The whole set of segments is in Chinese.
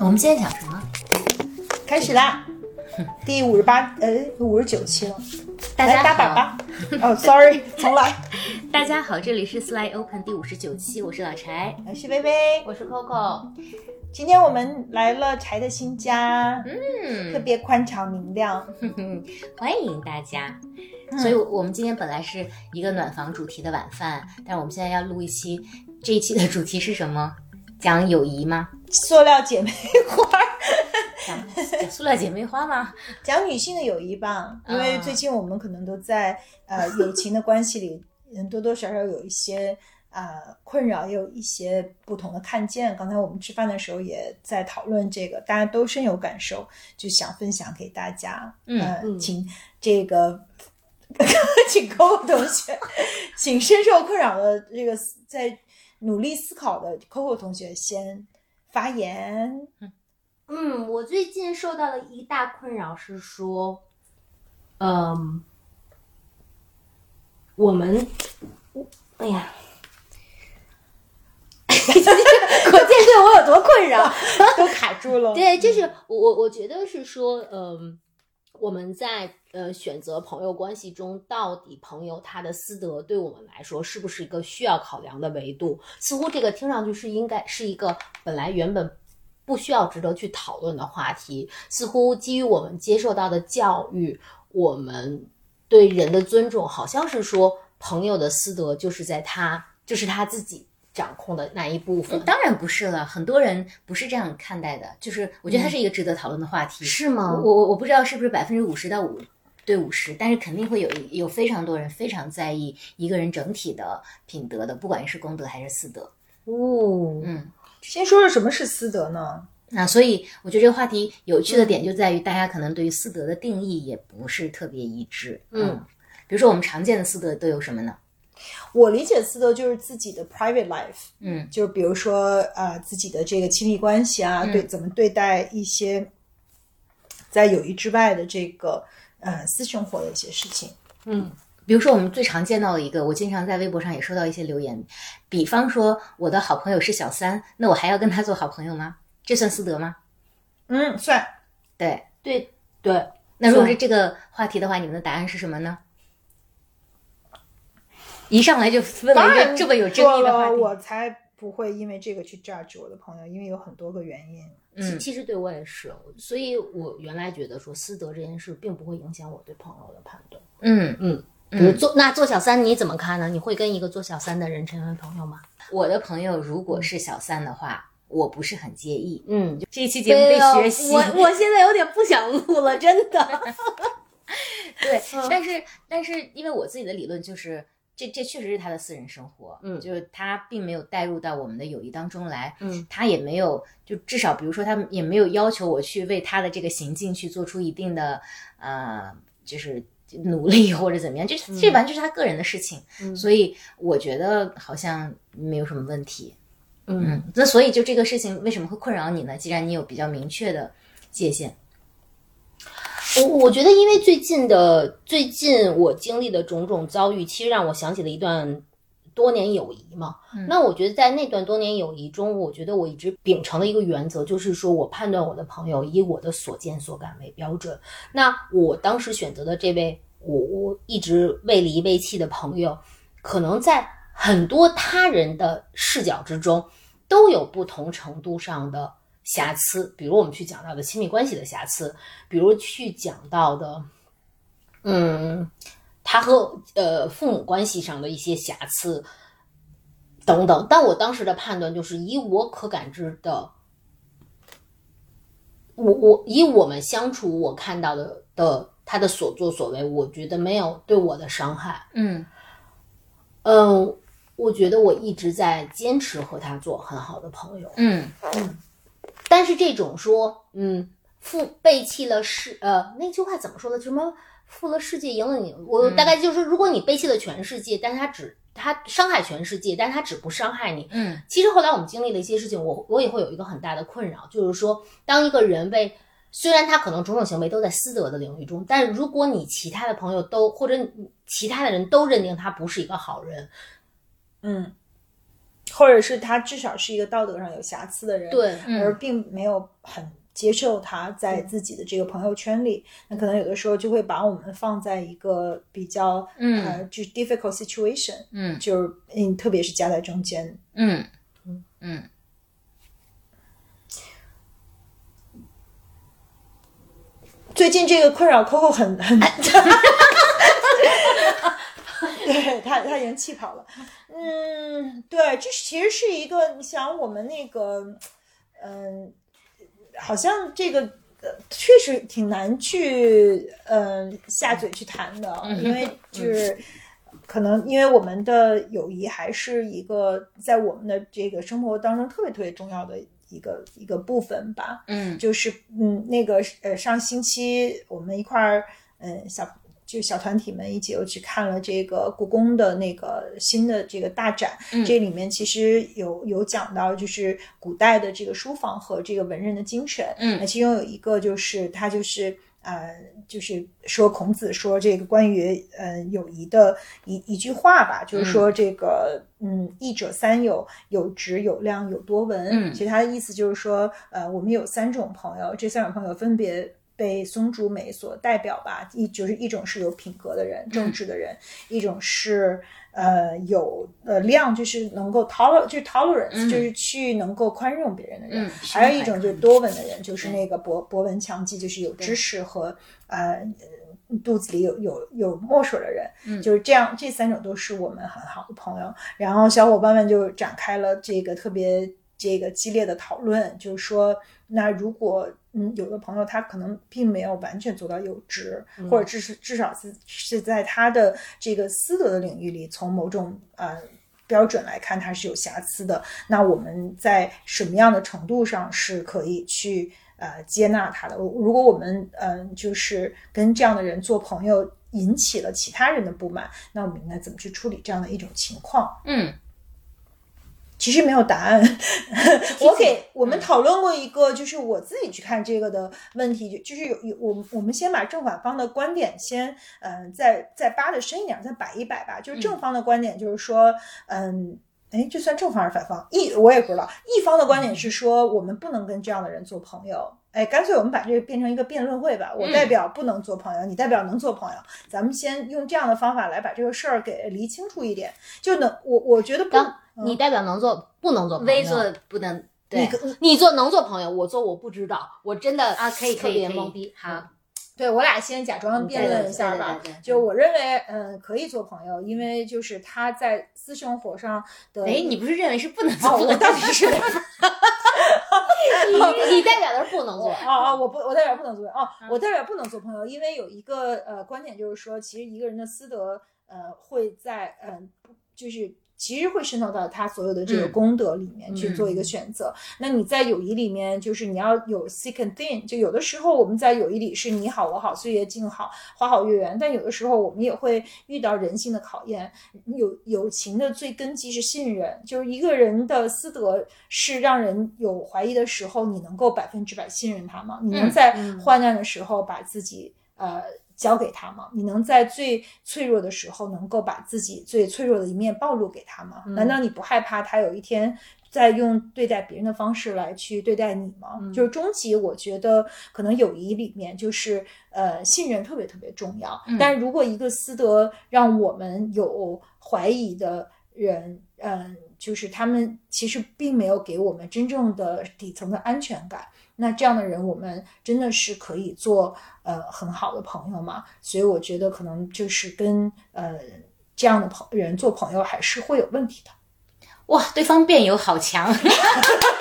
我们今天讲什么？开始啦，第五十八呃五十九期了，大家来打粑好，粑。哦，sorry，重来。大家好，这里是 Slide Open 第五十九期，我是老柴。我是薇薇，我是 Coco。今天我们来了柴的新家，嗯特别宽敞明亮。欢迎大家。所以，我们今天本来是一个暖房主题的晚饭，但是我们现在要录一期，这一期的主题是什么？讲友谊吗？塑料姐妹花，讲讲塑料姐妹花吗？讲女性的友谊吧，因为啊最近我们可能都在呃友情的关系里，嗯，多多少少有一些呃困扰，也有一些不同的看见。刚才我们吃饭的时候也在讨论这个，大家都深有感受，就想分享给大家。嗯呃，嗯请这个。请 Coco 同学，请深受困扰的这个在努力思考的 Coco 同学先发言。嗯，我最近受到的一大困扰是说，嗯，我们，哎呀，可见对我有多困扰。都卡住了。对，就是我我我觉得是说，嗯，我们在呃选择朋友关系中，到底朋友他的私德对我们来说是不是一个需要考量的维度？似乎这个听上去是应该是一个本来原本不需要值得去讨论的话题。似乎基于我们接受到的教育，我们对人的尊重，好像是说朋友的私德就是在他就是他自己掌控的那一部分。当然不是了，很多人不是这样看待的。就是我觉得它是一个值得讨论的话题。是吗我我我不知道是不是百分之五十到五对五十，但是肯定会有有非常多人非常在意一个人整体的品德的，不管是公德还是私德。哦，嗯，先说说什么是私德呢？那所以我觉得这个话题有趣的点就在于，大家可能对于私德的定义也不是特别一致。嗯比如说我们常见的私德都有什么呢？我理解私德就是自己的 private life，嗯就是比如说呃自己的这个亲密关系啊，对怎么对待一些在友谊之外的这个呃私生活的一些事情。嗯比如说，我们最常见到的一个，我经常在微博上也收到一些留言，比方说我的好朋友是小三，那我还要跟他做好朋友吗？这算私德吗？嗯，算对，对对，那如果是这个话题的话，你们的答案是什么呢？一上来就问了一个这么有争议的话题，我才不会因为这个去 judge 我的朋友，因为有很多个原因。嗯其其实对我也是，所以我原来觉得说私德这件事并不会影响我对朋友的判断。嗯嗯，比如嗯，做那做小三你怎么看呢？你会跟一个做小三的人成为朋友吗？我的朋友如果是小三的话，我不是很介意。嗯，这一期节目被学习，我我现在有点不想录了，真的。对，嗯但是但是因为我自己的理论就是，这这确实是他的私人生活，嗯就是他并没有带入到我们的友谊当中来，嗯，他也没有就至少比如说他也没有要求我去为他的这个行径去做出一定的呃就是。努力或者怎么样，这这完全是他个人的事情，嗯所以我觉得好像没有什么问题。嗯嗯，那所以就这个事情为什么会困扰你呢？既然你有比较明确的界限，我我觉得，因为最近的最近我经历的种种遭遇，其实让我想起了一段多年友谊嘛。那我觉得在那段多年友谊中，我觉得我一直秉承的一个原则，就是说我判断我的朋友以我的所见所感为标准。那我当时选择的这位我我一直未离未弃的朋友，可能在很多他人的视角之中，都有不同程度上的瑕疵，比如我们去讲到的亲密关系的瑕疵，比如去讲到的，嗯，他和呃父母关系上的一些瑕疵等等。但我当时的判断就是，以我可感知的，我我以我们相处我看到的的他的所作所为，我觉得没有对我的伤害。嗯嗯，我觉得我一直在坚持和他做很好的朋友。嗯但是这种说，嗯，负背弃了世，呃，那句话怎么说的？什么负了世界，赢了你？我嗯大概就是，如果你背弃了全世界，但是他只他伤害全世界，但是他只不伤害你。嗯其实后来我们经历了一些事情，我我也会有一个很大的困扰，就是说，当一个人被虽然他可能种种行为都在私德的领域中，但如果你其他的朋友都或者你其他的人都认定他不是一个好人，嗯，或者是他至少是一个道德上有瑕疵的人，对，而并没有很接受他在自己的这个朋友圈里，那可能有的时候就会把我们放在一个比较嗯。呃就是 difficult situation，嗯。就是嗯，特别是夹在中间。嗯。嗯。最近这个困扰 Coco 很很，对他他已经气跑了。嗯，对，这是其实是一个，你想我们那个，嗯、好像这个。呃，确实挺难去，嗯、下嘴去谈的，因为就是可能因为我们的友谊还是一个在我们的这个生活当中特别特别重要的一个一个部分吧。嗯就是嗯，那个呃，上星期我们一块儿嗯小就小团体们一起又去看了这个故宫的那个新的这个大展，嗯这里面其实有有讲到就是古代的这个书房和这个文人的精神，嗯那其中有一个就是他就是。呃，就是说孔子说这个关于呃友谊的一一句话吧，就是说这个嗯，益者三友，有直有量有多闻。嗯其实他的意思就是说，呃，我们有三种朋友，这三种朋友分别被松竹梅所代表吧。一就是一种是有品格的人，正直的人；一种是呃有呃量，就是能够 toler 就是 tolerance，、嗯就是去能够宽容别人的人。嗯还有一种就是多闻的人，就是那个博博闻强记，就是有知识和呃肚子里有有有墨水的人，嗯就是这样，这三种都是我们很好的朋友。然后小伙伴们就展开了这个特别这个激烈的讨论，就是说，那如果嗯有的朋友他可能并没有完全做到有职，或者至是至少是是在他的这个私德的领域里，从某种呃。标准来看，它是有瑕疵的。那我们在什么样的程度上是可以去呃接纳他的？如果我们嗯、呃、就是跟这样的人做朋友，引起了其他人的不满，那我们应该怎么去处理这样的一种情况？嗯其实没有答案。我给我们讨论过一个，就是我自己去看这个的问题，就就是有有我们我们先把正反方的观点先嗯、呃再再扒的深一点，再摆一摆吧。就是正方的观点就是说嗯。哎，这算正方还是反方？一我也不知道。一方的观点是说，我们不能跟这样的人做朋友。哎，干脆我们把这个变成一个辩论会吧。我代表不能做朋友，你代表能做朋友。咱们先用这样的方法来把这个事儿给理清楚一点，就能我我觉得不，能你代表能做不能做朋友？微做不能对你你做能做朋友，我做我不知道，我真的啊，可以特可以可以别懵逼。好，对我俩先假装辩论一下吧。就我认为，嗯，可以做朋友，因为就是他在私生活上的。哎，你不是认为是不能做哦，朋友？我到底是哪？你 你代表的是不能做。啊啊，我不，我代表不能做哦，我代表不能做朋友，因为有一个呃观点就是说，其实一个人的私德呃会在嗯、呃就是。其实会渗透到他所有的这个嗯功德里面去做一个嗯选择。那你在友谊里面，就是你要有 sick and thin，就有的时候我们在友谊里是你好我好，岁月静好，花好月圆，但有的时候我们也会遇到人性的考验。友友情的最根基是信任，就是一个人的私德是让人有怀疑的时候，你能够百分之百信任他吗？你能嗯在嗯患难的时候把自己呃交给他吗？你能在最脆弱的时候能够把自己最脆弱的一面暴露给他吗？嗯难道你不害怕他有一天？在用对待别人的方式来去对待你吗？嗯就是终极，我觉得可能友谊里面就是呃信任特别特别重要。嗯但是如果一个私德让我们有怀疑的人，嗯、就是他们其实并没有给我们真正的底层的安全感。那这样的人，我们真的是可以做呃很好的朋友吗？所以我觉得可能就是跟呃这样的朋人做朋友还是会有问题的。哇，对方辩友好强，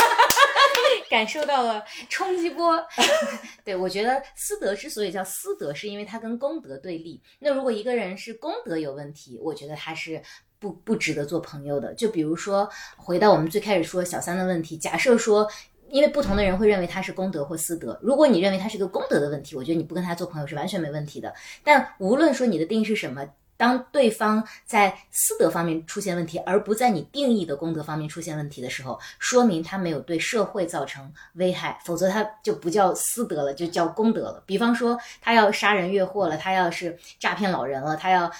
感受到了冲击波。对，我觉得私德之所以叫私德，是因为它跟公德对立。那如果一个人是公德有问题，我觉得他是不不值得做朋友的。就比如说，回到我们最开始说小三的问题，假设说。因为不同的人会认为他是公德或私德。如果你认为他是个公德的问题，我觉得你不跟他做朋友是完全没问题的。但无论说你的定义是什么，当对方在私德方面出现问题，而不在你定义的公德方面出现问题的时候，说明他没有对社会造成危害，否则他就不叫私德了，就叫公德了。比方说，他要杀人越货了，他要是诈骗老人了，他要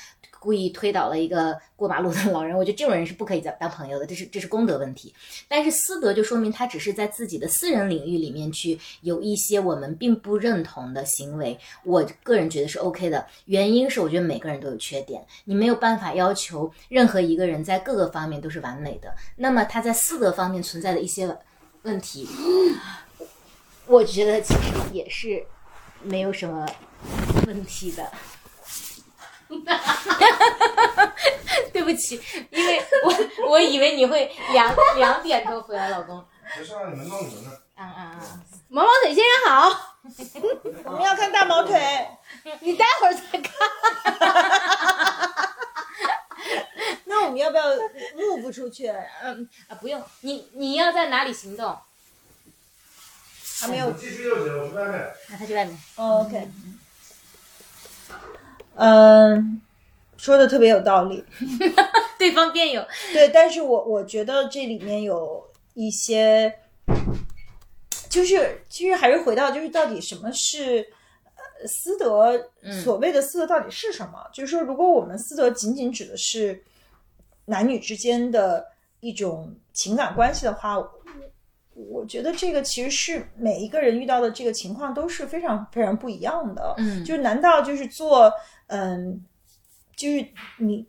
故意推倒了一个过马路的老人，我觉得这种人是不可以再当朋友的，这是这是公德问题。但是私德就说明他只是在自己的私人领域里面去有一些我们并不认同的行为，我个人觉得是 OK 的。原因是我觉得每个人都有缺点，你没有办法要求任何一个人在各个方面都是完美的。那么他在私德方面存在的一些问题，我觉得其实也是没有什么问题的。对不起，因为我我以为你会两两点钟回来，老公。没事啊，你们弄你们的。啊啊啊！毛毛腿先生好，我们要看大毛腿。你待会儿再看。那我们要不要 move 出去？嗯啊，不用，你你要在哪里行动？还没有。继续就行，我去外面。那他去外面。哦 OK。嗯，说的特别有道理。对方辩友，对，但是我我觉得这里面有一些，就是其实还是回到就是到底什么是呃私德，所谓的私德到底是什么？就是说，如果我们私德仅仅指的是男女之间的一种情感关系的话，我我觉得这个其实是每一个人遇到的这个情况都是非常非常不一样的。嗯就是难道就是做嗯，就是你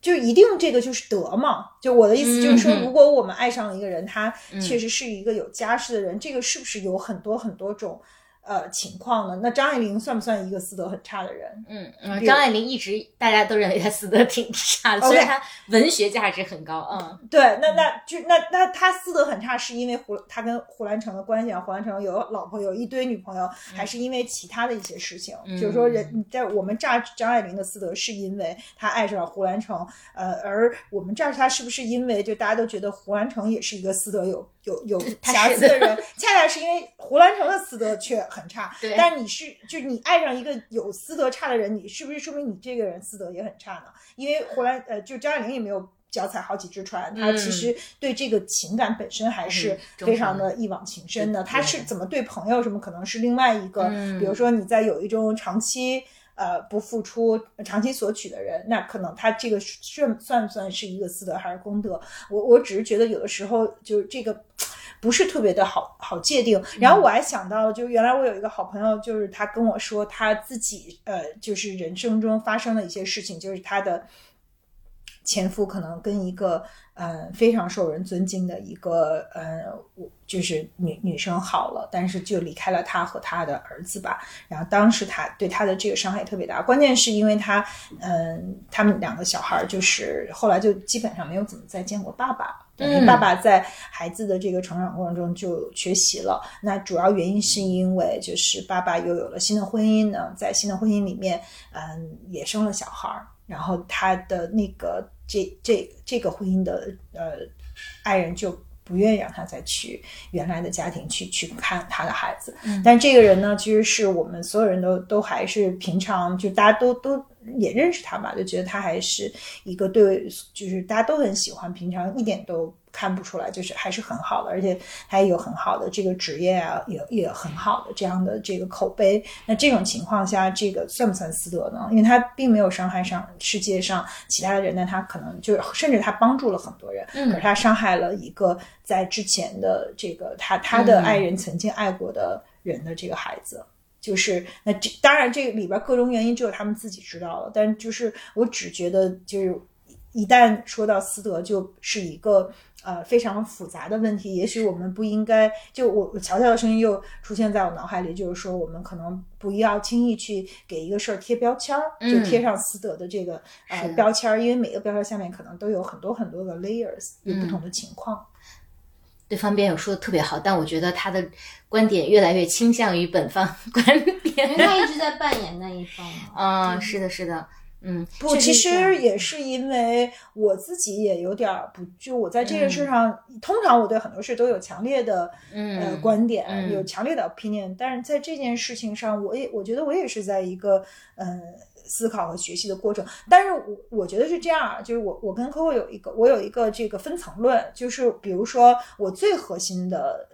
就一定这个就是德嘛？就我的意思就是说，嗯如果我们爱上了一个人，他嗯确实是一个有家室的人，这个是不是有很多很多种呃情况呢？那张爱玲算不算一个私德很差的人？嗯嗯，张爱玲一直大家都认为她私德挺差的虽然她文学价值很高，嗯对，那那就那那她私德很差，是因为胡她跟胡兰成的关系啊，胡兰成有老婆有一堆女朋友，还是因为其他的一些事情？嗯就是说人在我们炸张爱玲的私德，是因为她爱上了胡兰成，呃，而我们炸她是不是因为就大家都觉得胡兰成也是一个私德有有有瑕疵的人，恰恰是因为胡兰成的私德却很差，对但你是就你爱上一个有私德差的人，你是不是说明你这个人私德也很差呢？因为胡兰呃，就张爱玲也没有脚踩好几只船，她其实对这个情感本身还是非常的一往情深的。对她是怎么对朋友什么，可能是另外一个，嗯比如说你在有一种长期。呃，不付出、长期索取的人，那可能他这个算算不算是一个私德还是公德？我我只是觉得有的时候就是这个不是特别的好好界定。然后我还想到，就原来我有一个好朋友，就是他跟我说他自己呃，就是人生中发生的一些事情，就是他的前夫可能跟一个呃非常受人尊敬的一个呃，我就是女女生好了，但是就离开了他和他的儿子吧。然后当时他对他的这个伤害特别大，关键是因为他嗯、他们两个小孩儿就是后来就基本上没有怎么再见过爸爸。因为嗯爸爸在孩子的这个成长过程中就缺席了，那主要原因是因为就是爸爸又有了新的婚姻呢，在新的婚姻里面，嗯，也生了小孩儿，然后他的那个这这这个婚姻的呃爱人就不愿意让他再去原来的家庭去去看他的孩子，但这个人呢，其实是我们所有人都都还是平常就大家都都也认识他嘛，就觉得他还是一个对，就是大家都很喜欢，平常一点都看不出来，就是还是很好的，而且他也有很好的这个职业啊，也也很好的这样的这个口碑。那这种情况下，这个算不算私德呢？因为他并没有伤害上世界上其他的人，但他可能就是甚至他帮助了很多人，嗯可是他伤害了一个在之前的这个他他的爱人曾经爱过的人的这个孩子。就是那这当然这里边各种原因只有他们自己知道了，但就是我只觉得就是一旦说到私德，就是一个呃非常复杂的问题。也许我们不应该就我我乔乔的声音又出现在我脑海里，就是说我们可能不要轻易去给一个事儿贴标签儿，就嗯贴上私德的这个呃标签儿，因为每个标签下面可能都有很多很多的 layers，有不同的情况。对方辩友说的特别好，但我觉得他的观点越来越倾向于本方 观因为点。他一直在扮演那一方嘛。啊、是的，是的，嗯，不，其实也是因为我自己也有点儿不，就我在这件嗯事上，通常我对很多事都有强烈的嗯呃观点，嗯有强烈的 opinion，但是在这件事情上，我也我觉得我也是在一个嗯。思考和学习的过程，但是我我觉得是这样，就是我我跟 Coco 有一个我有一个这个分层论，就是比如说我最核心的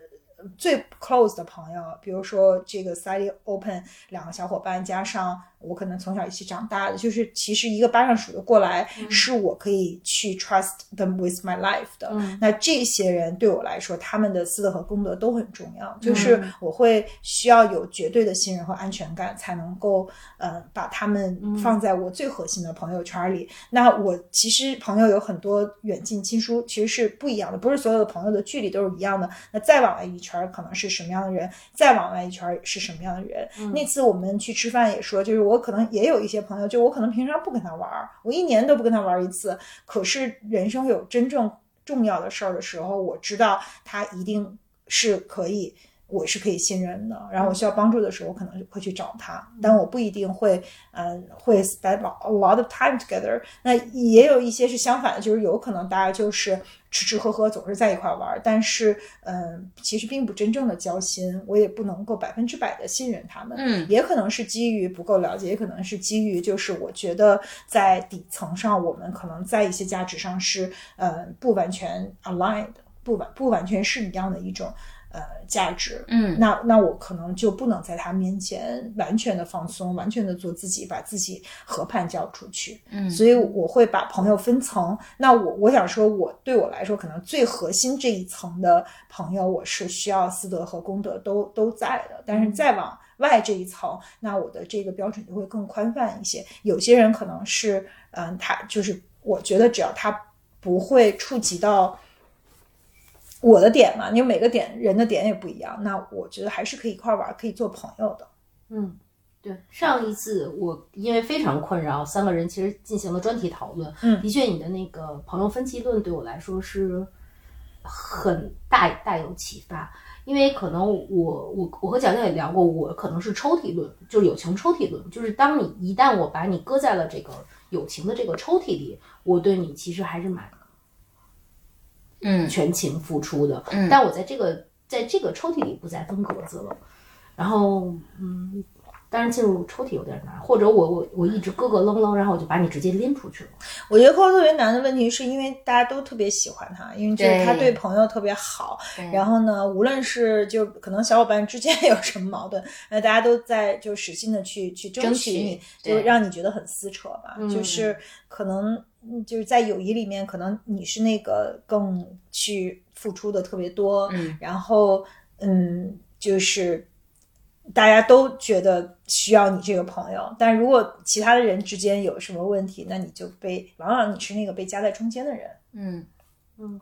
最 close 的朋友，比如说这个 Sally open 两个小伙伴，加上我可能从小一起长大的，就是其实一个巴掌数得过来，是我可以去 trust them with my life 的。那这些人对我来说，他们的私德和公德都很重要，就是我会需要有绝对的信任和安全感，才能够呃把他们放在我最核心的朋友圈里。那我其实朋友有很多远近亲疏，其实是不一样的，不是所有的朋友的距离都是一样的。那再往外一圈可能是什么样的人，再往外一圈是什么样的人。那次我们去吃饭也说，就是我可能也有一些朋友，就我可能平常不跟他玩儿，我一年都不跟他玩一次。可是人生有真正重要的事儿的时候，我知道他一定是可以。我是可以信任的，然后我需要帮助的时候，我可能就会去找他，但我不一定会，嗯，会 spend a lot of time together。那也有一些是相反的，就是有可能大家就是吃吃喝喝，总是在一块玩，但是，嗯，其实并不真正的交心，我也不能够百分之百的信任他们。嗯，也可能是基于不够了解，也可能是基于就是我觉得在底层上，我们可能在一些价值上是，呃，不完全 aligned，不完不完全是一样的一种。呃，价值，嗯，那那我可能就不能在他面前完全的放松，完全的做自己，把自己和盘交出去，嗯，所以我会把朋友分层。那我我想说，我对我来说，可能最核心这一层的朋友，我是需要私德和公德都都在的。但是再往外这一层，那我的这个标准就会更宽泛一些。有些人可能是，嗯，他就是我觉得只要他不会触及到。我的点嘛，因为每个点人的点也不一样，那我觉得还是可以一块玩，可以做朋友的。嗯，对，上一次我因为非常困扰，三个人其实进行了专题讨论。嗯，的确，你的那个朋友分歧论对我来说是很大大有启发，因为可能我我我和蒋蒋也聊过，我可能是抽屉论，就是友情抽屉论，就是当你一旦我把你搁在了这个友情的这个抽屉里，我对你其实还是蛮。嗯，全情付出的，嗯，但我在这个在这个抽屉里不再分格子了，然后，嗯，当然进入抽屉有点难，或者我我我一直咯咯楞楞，然后我就把你直接拎出去了。我觉得扣特别难的问题是因为大家都特别喜欢他，因为就是他对朋友特别好，然后呢，无论是就可能小伙伴之间有什么矛盾，那大家都在就使劲的去去争取你，就让你觉得很撕扯吧，就是可能。嗯，就是在友谊里面，可能你是那个更去付出的特别多，嗯，然后嗯，就是大家都觉得需要你这个朋友，但如果其他的人之间有什么问题，那你就被往往你是那个被夹在中间的人，嗯嗯。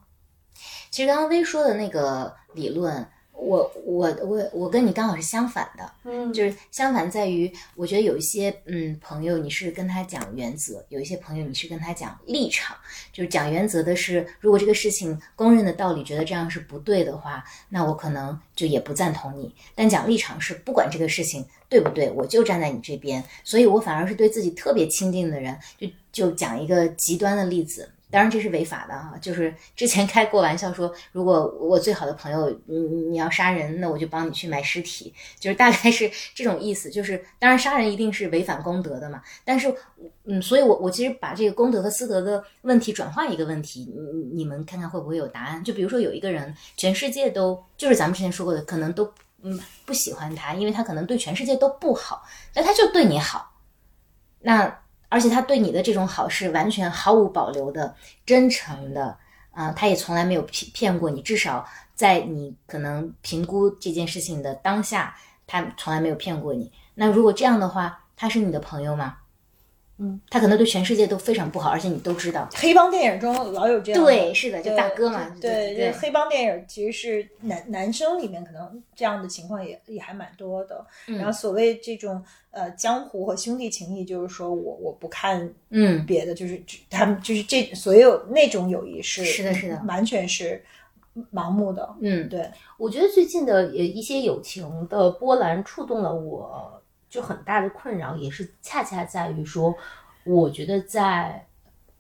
其实刚刚薇说的那个理论。我我我我跟你刚好是相反的，嗯，就是相反在于，我觉得有一些嗯朋友你是跟他讲原则，有一些朋友你是跟他讲立场。就是讲原则的是，如果这个事情公认的道理觉得这样是不对的话，那我可能就也不赞同你。但讲立场是不管这个事情对不对，我就站在你这边。所以我反而是对自己特别亲近的人，就就讲一个极端的例子。当然这是违法的啊！就是之前开过玩笑说，如果我最好的朋友你你要杀人，那我就帮你去买尸体，就是大概是这种意思。就是当然杀人一定是违反公德的嘛，但是嗯，所以我我其实把这个公德和私德的问题转化一个问题，你你们看看会不会有答案？就比如说有一个人，全世界都就是咱们之前说过的，可能都嗯不喜欢他，因为他可能对全世界都不好，但他就对你好，那。而且他对你的这种好是完全毫无保留的、真诚的，啊，他也从来没有骗骗过你。至少在你可能评估这件事情的当下，他从来没有骗过你。那如果这样的话，他是你的朋友吗？嗯，他可能对全世界都非常不好，而且你都知道。黑帮电影中老有这样，对，是的，就大哥嘛。对对，黑帮电影其实是男男生里面可能这样的情况也也还蛮多的。然后所谓这种呃江湖和兄弟情谊，就是说我我不看嗯别的，就是他们就是这所有那种友谊是是的是的，完全是盲目的。嗯，对，我觉得最近的一些友情的波澜触动了我。就很大的困扰，也是恰恰在于说，我觉得在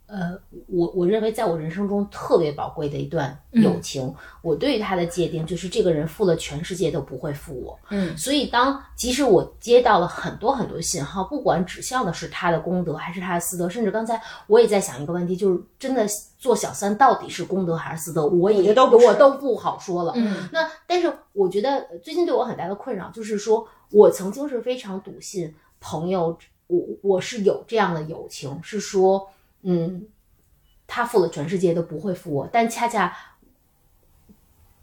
呃，我我认为在我人生中特别宝贵的一段友情，我对于他的界定就是这个人负了全世界都不会负我。嗯所以当即使我接到了很多很多信号，不管指向的是他的功德还是他的私德，甚至刚才我也在想一个问题，就是真的做小三到底是功德还是私德，我也都我都不好说了。嗯那但是我觉得呃最近对我很大的困扰就是说，我曾经是非常笃信朋友，我我是有这样的友情，是说，嗯，他负了全世界都不会负我，但恰恰。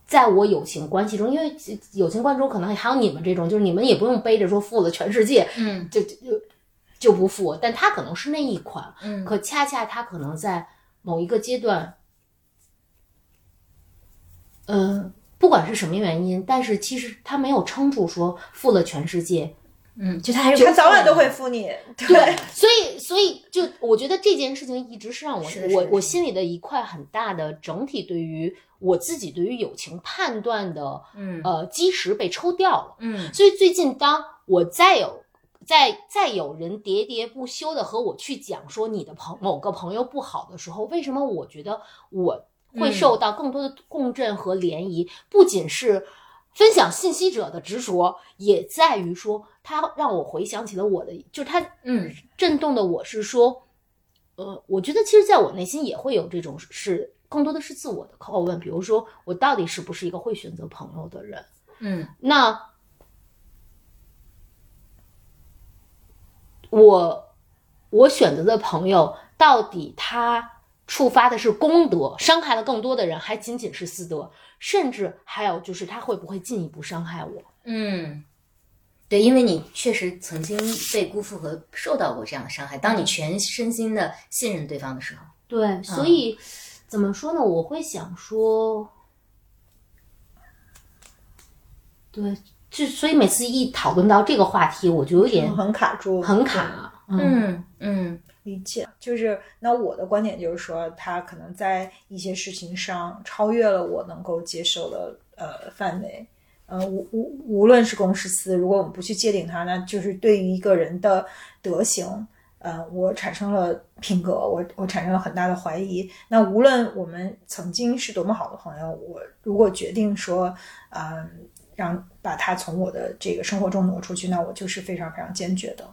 在我友情关系中，因为友情关系中可能还有你们这种，就是你们也不用背着说负了全世界，嗯就就就不负我，但他可能是那一款，嗯可恰恰他可能在某一个阶段，呃，不管是什么原因，但是其实他没有撑住说负了全世界，嗯，就他还是他早晚都会付你。对，所以所以就我觉得这件事情一直是让我我我心里的一块很大的整体对于我自己对于友情判断的嗯呃基石被抽掉了。嗯所以最近当我再有再再有人喋喋不休的和我去讲说你的朋某个朋友不好的时候，为什么我觉得我会受到更多的共振和涟漪？不仅是分享信息者的执着，也在于说他让我回想起了我的，就是他嗯震动的我是说，呃，我觉得其实在我内心也会有这种是更多的是自我的拷问，比如说我到底是不是一个会选择朋友的人？嗯那我我选择的朋友，到底他触发的是功德，伤害了更多的人，还仅仅是私德，甚至还有就是他会不会进一步伤害我？嗯。对，因为你确实曾经被辜负和受到过这样的伤害。当你全身心的信任对方的时候，对，所以、怎么说呢？我会想说，对，就所以每次一讨论到这个话题，我就有点很卡住，很卡。嗯嗯嗯理解，就是那我的观点就是说，他可能在一些事情上超越了我能够接受的呃范围。呃，无无无论是公是私，如果我们不去界定它，那就是对于一个人的德行，呃，我产生了品格，我我产生了很大的怀疑。那无论我们曾经是多么好的朋友，我如果决定说，嗯、让把他从我的这个生活中挪出去，那我就是非常非常坚决的。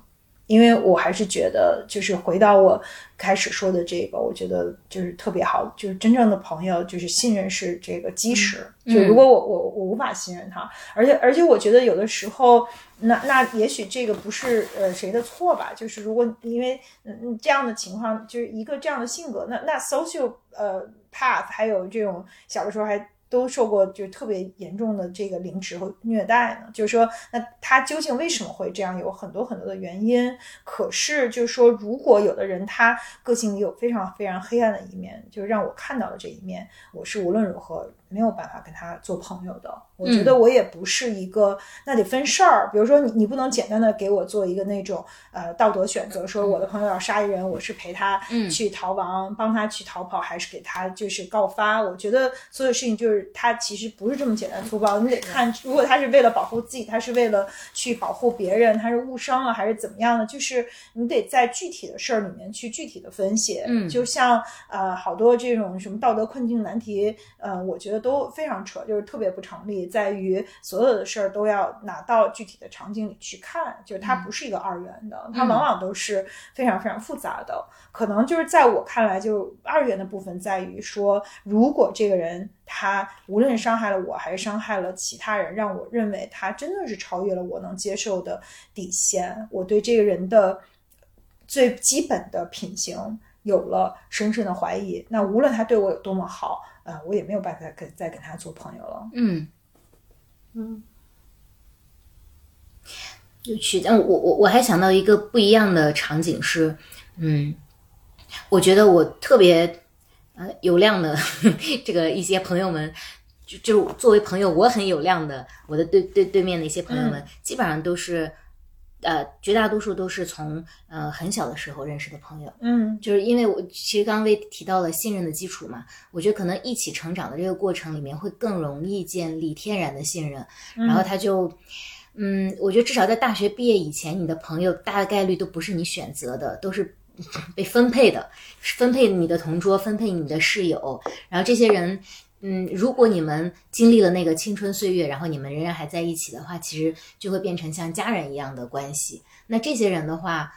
因为我还是觉得，就是回到我开始说的这个，我觉得就是特别好，就是真正的朋友，就是信任是这个基石。嗯就如果我我我无法信任他，而且而且我觉得有的时候，那那也许这个不是呃谁的错吧，就是如果因为嗯嗯这样的情况，就是一个这样的性格，那那 social 呃 path 还有这种小的时候还。都受过就特别严重的这个凌迟和虐待呢，就是说，那他究竟为什么会这样？有很多很多的原因。可是，就是说，如果有的人他个性里有非常非常黑暗的一面，就是让我看到了这一面，我是无论如何没有办法跟他做朋友的。我觉得我也不是一个，那得分事儿。比如说你，你不能简单的给我做一个那种呃道德选择，说我的朋友要杀一人，我是陪他嗯去逃亡，帮他去逃跑，还是给他就是告发？我觉得所有事情就是他其实不是这么简单粗暴，你得看，如果他是为了保护自己，他是为了去保护别人，他是误伤了还是怎么样的？就是你得在具体的事儿里面去具体的分析。嗯就像呃好多这种什么道德困境难题，呃，我觉得都非常扯，就是特别不成立，在于所有的事儿都要拿到具体的场景里去看，就是它不是一个二元的，它往往都是非常非常复杂的。可能就是在我看来，就二元的部分在于说，如果这个人他无论伤害了我还是伤害了其他人，让我认为他真的是超越了我能接受的底线，我对这个人的最基本的品行有了深深的怀疑，那无论他对我有多么好，呃，我也没有办法跟再跟他做朋友了。嗯，嗯有趣。但我我我还想到一个不一样的场景是，嗯，我觉得我特别呃有量的 这个一些朋友们，就就是作为朋友我很有量的，我的对对对面的一些朋友们，基本上都是。呃，绝大多数都是从呃很小的时候认识的朋友，嗯。就是因为我其实刚刚为提到了信任的基础嘛，我觉得可能一起成长的这个过程里面会更容易建立天然的信任，然后他就，嗯，我觉得至少在大学毕业以前，你的朋友大概率都不是你选择的，都是被分配的，分配你的同桌，分配你的室友，然后这些人。嗯，如果你们经历了那个青春岁月，然后你们仍然还在一起的话，其实就会变成像家人一样的关系。那这些人的话，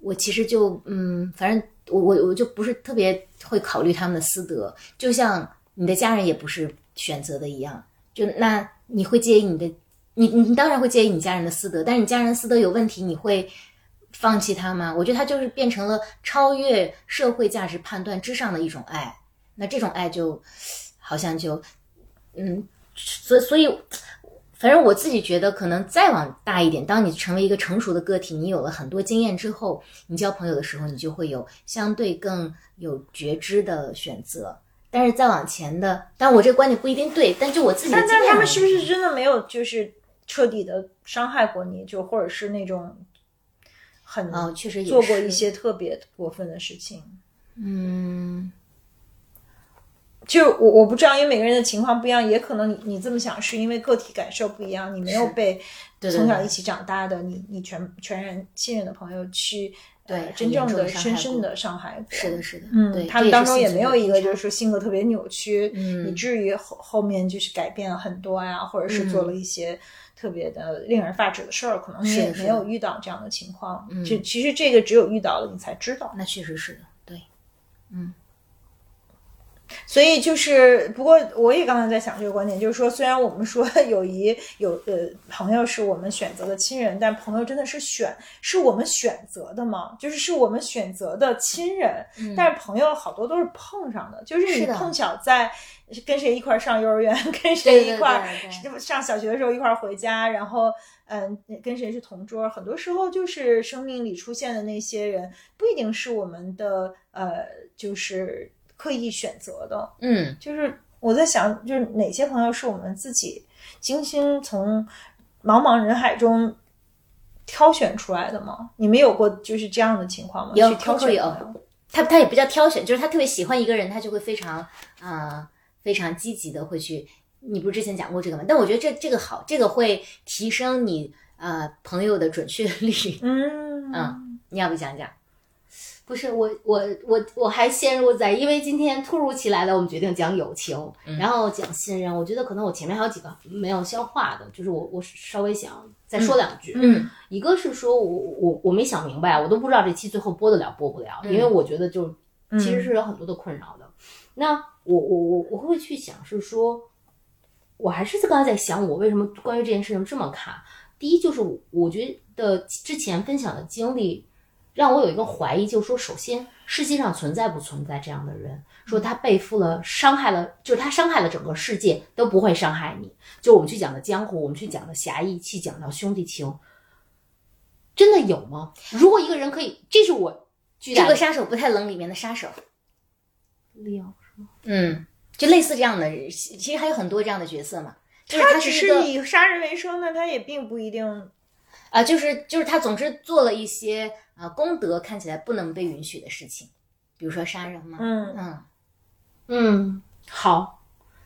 我其实就嗯，反正我我我就不是特别会考虑他们的私德，就像你的家人也不是选择的一样。就那你会介意你的，你你当然会介意你家人的私德，但是你家人私德有问题，你会放弃他吗？我觉得他就是变成了超越社会价值判断之上的一种爱。那这种爱就。好像就，嗯，所所以，反正我自己觉得，可能再往大一点，当你成为一个成熟的个体，你有了很多经验之后，你交朋友的时候，你就会有相对更有觉知的选择。但是再往前的，但我这个观点不一定对，但就我自己的经验，但他们是不是真的没有就是彻底的伤害过你，就或者是那种很哦，确实做过一些特别过分的事情，嗯。就我我不知道，因为每个人的情况不一样，也可能你你这么想是因为个体感受不一样，你没有被从小一起长大的你你全全然信任的朋友去对真正的深深的伤害过，是的，是的，嗯，他们当中也没有一个就是说性格特别扭曲，嗯，以至于后后面就是改变了很多呀，或者是做了一些特别的令人发指的事儿，可能你也没有遇到这样的情况，就其实这个只有遇到了你才知道，那确实是的，对，嗯。所以就是，不过我也刚才在想这个观点，就是说，虽然我们说 友谊有呃朋友是我们选择的亲人，但朋友真的是选是我们选择的吗？就是是我们选择的亲人，但是朋友好多都是碰上的，就是你碰巧在跟谁一块上幼儿园，跟谁一块上小学的时候一块回家，然后嗯跟谁是同桌，很多时候就是生命里出现的那些人不一定是我们的呃就是。刻意选择的，嗯，就是我在想，就是哪些朋友是我们自己精心从茫茫人海中挑选出来的吗？你们有过就是这样的情况吗？有，挑选有。他他也不叫挑选，就是他特别喜欢一个人，他就会非常啊非常积极的会去。你不是之前讲过这个吗？但我觉得这这个好，这个会提升你呃朋友的准确率。嗯嗯，你要不讲讲？不是我，我我我还陷入在，因为今天突如其来的，我们决定讲友情，然后讲信任。我觉得可能我前面还有几个没有消化的，就是我我稍微想再说两句。嗯，一个是说我我我没想明白，我都不知道这期最后播得了播不了，因为我觉得就其实是有很多的困扰的。那我我我我会去想是说，我还是刚才在想我为什么关于这件事情这么卡。第一就是我觉得之前分享的经历。让我有一个怀疑，就是说，首先，世界上存在不存在这样的人？说他背负了伤害了，就是他伤害了整个世界都不会伤害你。就我们去讲的江湖，我们去讲的侠义，去讲到兄弟情，真的有吗？如果一个人可以，这是我这个杀手不太冷里面的杀手？嗯，就类似这样的，其实还有很多这样的角色嘛。他只是以杀人为生，那他也并不一定啊，就是就是他总是做了一些。啊，功德看起来不能被允许的事情，比如说杀人嘛。嗯嗯嗯，好，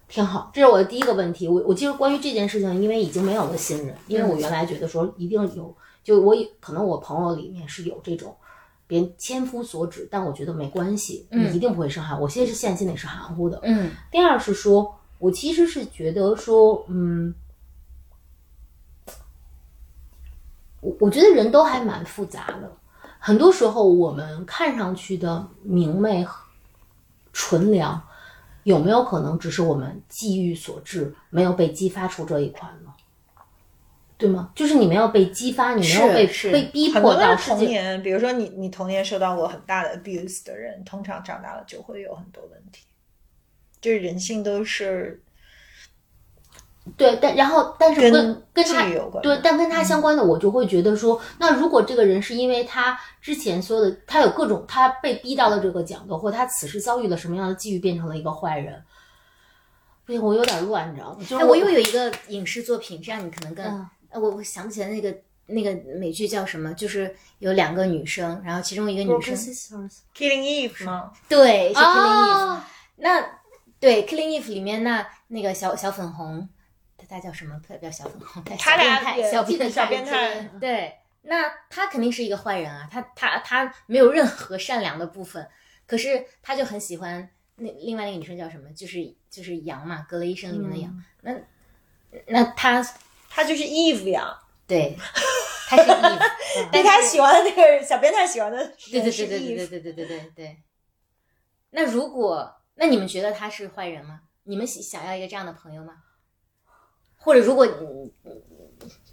挺好。这是我的第一个问题。我我其实关于这件事情，因为已经没有了信任，因为我原来觉得说一定有，就我可能我朋友里面是有这种别人千夫所指，但我觉得没关系，你一定不会伤害我。现在是现在心里是含糊的。嗯。第二是说，我其实是觉得说，嗯。我我觉得人都还蛮复杂的。很多时候，我们看上去的明媚、纯良，有没有可能只是我们际遇所致，没有被激发出这一款呢？对吗？就是你没有被激发，你没有被被逼迫到童年。比如说，你你童年受到过很大的 abuse 的人，通常长大了就会有很多问题。就是人性都是。对，但然后，但是跟跟他有关，对，但跟他相关的，我就会觉得说，那如果这个人是因为他之前所有的，他有各种，他被逼到了这个角度，或他此时遭遇了什么样的际遇，变成了一个坏人，不行，我有点乱，你知道吗？哎，我又有一个影视作品，这样你可能更，我我想不起来那个那个美剧叫什么，就是有两个女生，然后其中一个女生，Killing Eve 吗？对，是 Killing Eve。那对 Killing Eve 里面那那个小小粉红。他叫什么？他叫小粉红，他俩小变态，小变态。对，那他肯定是一个坏人啊，他他他没有任何善良的部分，可是他就很喜欢那另外那个女生叫什么？就是就是羊嘛，格雷医生里面的羊。那那他他就是 Eve 呀，对，他是 Eve，对他喜欢的那个小变态喜欢的对对对对对对对对对对。那如果那你们觉得他是坏人吗？你们想想要一个这样的朋友吗？或者如果你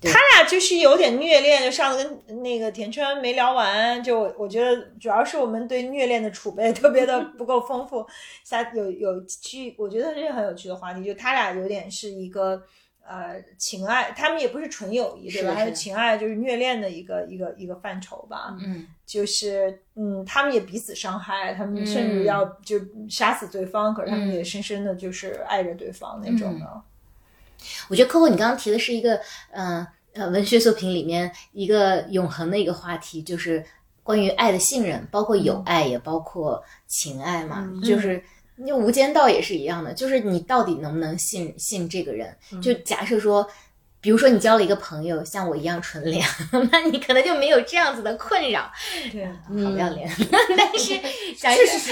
他俩就是有点虐恋，就上次跟那个田川没聊完，就我我觉得主要是我们对虐恋的储备特别的不够丰富。下有有趣，我觉得这是很有趣的话题，就他俩有点是一个呃情爱，他们也不是纯友谊，对吧？是情爱，就是虐恋的一个一个一个范畴吧。嗯就是嗯，他们也彼此伤害，他们甚至嗯要就杀死对方，可是他们嗯也深深的就是爱着对方那种的。我觉得 Coco 你刚刚提的是一个，嗯呃文学作品里面一个永恒的一个话题，就是关于爱的信任，包括友爱，也包括情爱嘛。嗯就是就《无间道》也是一样的，就是你到底能不能信信这个人？就假设说。比如说，你交了一个朋友，像我一样纯良，那你可能就没有这样子的困扰。对，好不要脸。但是 假设是是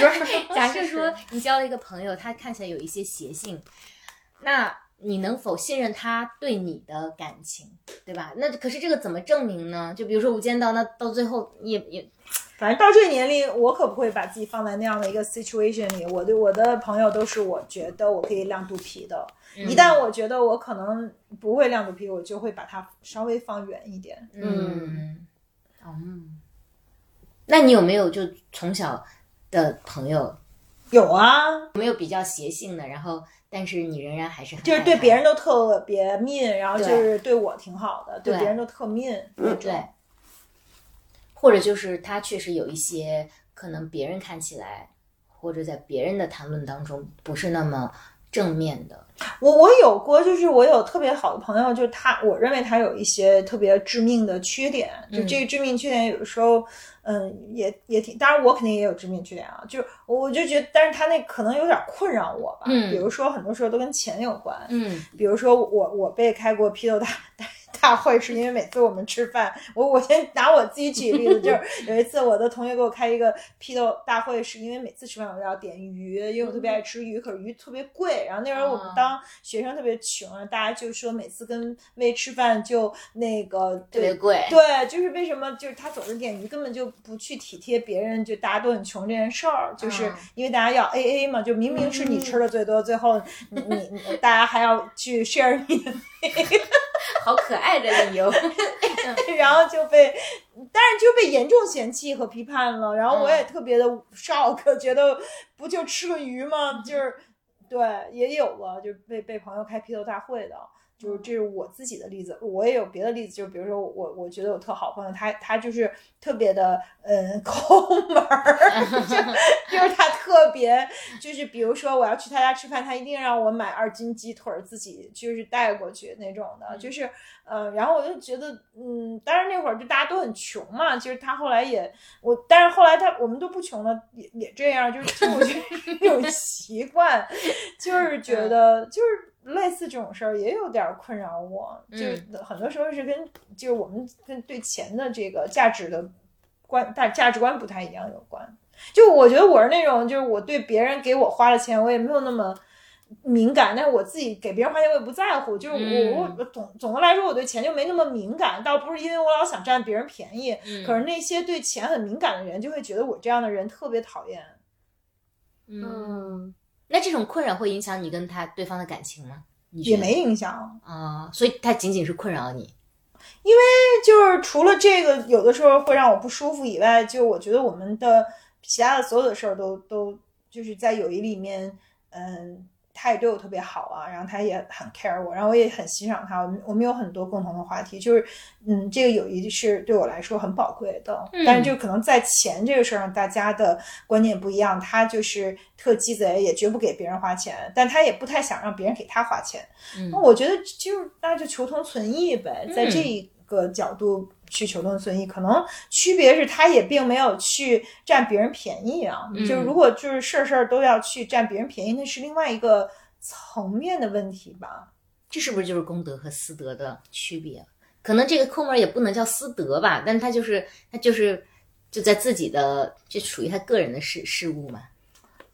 假设说你交了一个朋友，他看起来有一些邪性，那你能否信任他对你的感情，对吧？那可是这个怎么证明呢？就比如说《无间道》，那到最后也也反正到这个年龄，我可不会把自己放在那样的一个 situation 里。我对我的朋友都是我觉得我可以亮肚皮的。一旦我觉得我可能不会亮肚皮，我就会把它稍微放远一点。嗯嗯，那你有没有就从小的朋友有啊，有没有比较邪性的？然后但是你仍然还是很就是对别人都特别 mean，然后就是对我挺好的，对对别人都特 mean 那种。对，或者就是他确实有一些可能别人看起来，或者在别人的谈论当中不是那么正面的。我我有过，就是我有特别好的朋友，就是他，我认为他有一些特别致命的缺点，就这个致命缺点有的时候，嗯，也也挺，当然我肯定也有致命缺点啊，就是我就觉得，但是他那可能有点困扰我吧，嗯。比如说很多时候都跟钱有关，嗯。比如说我我被开过批斗大大大会，是因为每次我们吃饭，我我先拿我自己举例子，就 是有一次我的同学给我开一个批斗大会，是因为每次吃饭我都要点鱼，因为我特别爱吃鱼，可是鱼特别贵，然后那时候我们哦当学生特别穷，大家就说每次跟魏吃饭就那个特别贵。对，就是为什么就是他总是点鱼，根本就不去体贴别人，就大家都很穷这件事儿，就是嗯因为大家要 A A 嘛，就明明是你吃的最多，最后你你你大家还要去 share 你的，好可爱的理由。然后就被，但是就被严重嫌弃和批判了。然后我也特别的 shock，觉得不就吃个鱼吗？就是对，也有了，就被被朋友开批斗大会的。就是这是我自己的例子，我也有别的例子，就比如说我我觉得我特好朋友，他他就是特别的嗯 抠门儿，就就是他特别就是比如说我要去他家吃饭，他一定让我买二斤鸡腿儿自己就是带过去那种的，就是呃，然后我就觉得嗯，当然那会儿就大家都很穷嘛，就是他后来也我，但是后来他我们都不穷了，也也这样，就是就我觉得 这种习惯，就是觉得就是。类似这种事儿也有点困扰我，就是很多时候是跟就是我们跟对钱的这个价值的观大价值观不太一样有关。就我觉得我是那种，就是我对别人给我花的钱，我也没有那么敏感，但是我自己给别人花钱我也不在乎。就是我我我总总的来说，我对钱就没那么敏感，倒不是因为我老想占别人便宜，可是那些对钱很敏感的人就会觉得我这样的人特别讨厌。嗯，那这种困扰会影响你跟他对方的感情吗？你也没影响，啊、所以他仅仅是困扰你。因为就是除了这个有的时候会让我不舒服以外，就我觉得我们的其他的所有的事儿都都就是在友谊里面，嗯，他也对我特别好啊，然后他也很 care 我，然后我也很欣赏他，我们我们有很多共同的话题，就是嗯，这个友谊是对我来说很宝贵的，但是就可能在钱这个事儿上，大家的观念不一样，他就是特鸡贼，也绝不给别人花钱，但他也不太想让别人给他花钱，那我觉得就是那就求同存异呗，在这一个角度去求同存异，可能区别是他也并没有去占别人便宜啊。就是如果就是事儿事儿都要去占别人便宜，那是另外一个层面的问题吧。这是不是就是公德和私德的区别？可能这个抠门儿也不能叫私德吧，但他就是他就是就在自己的就属于他个人的事事物嘛，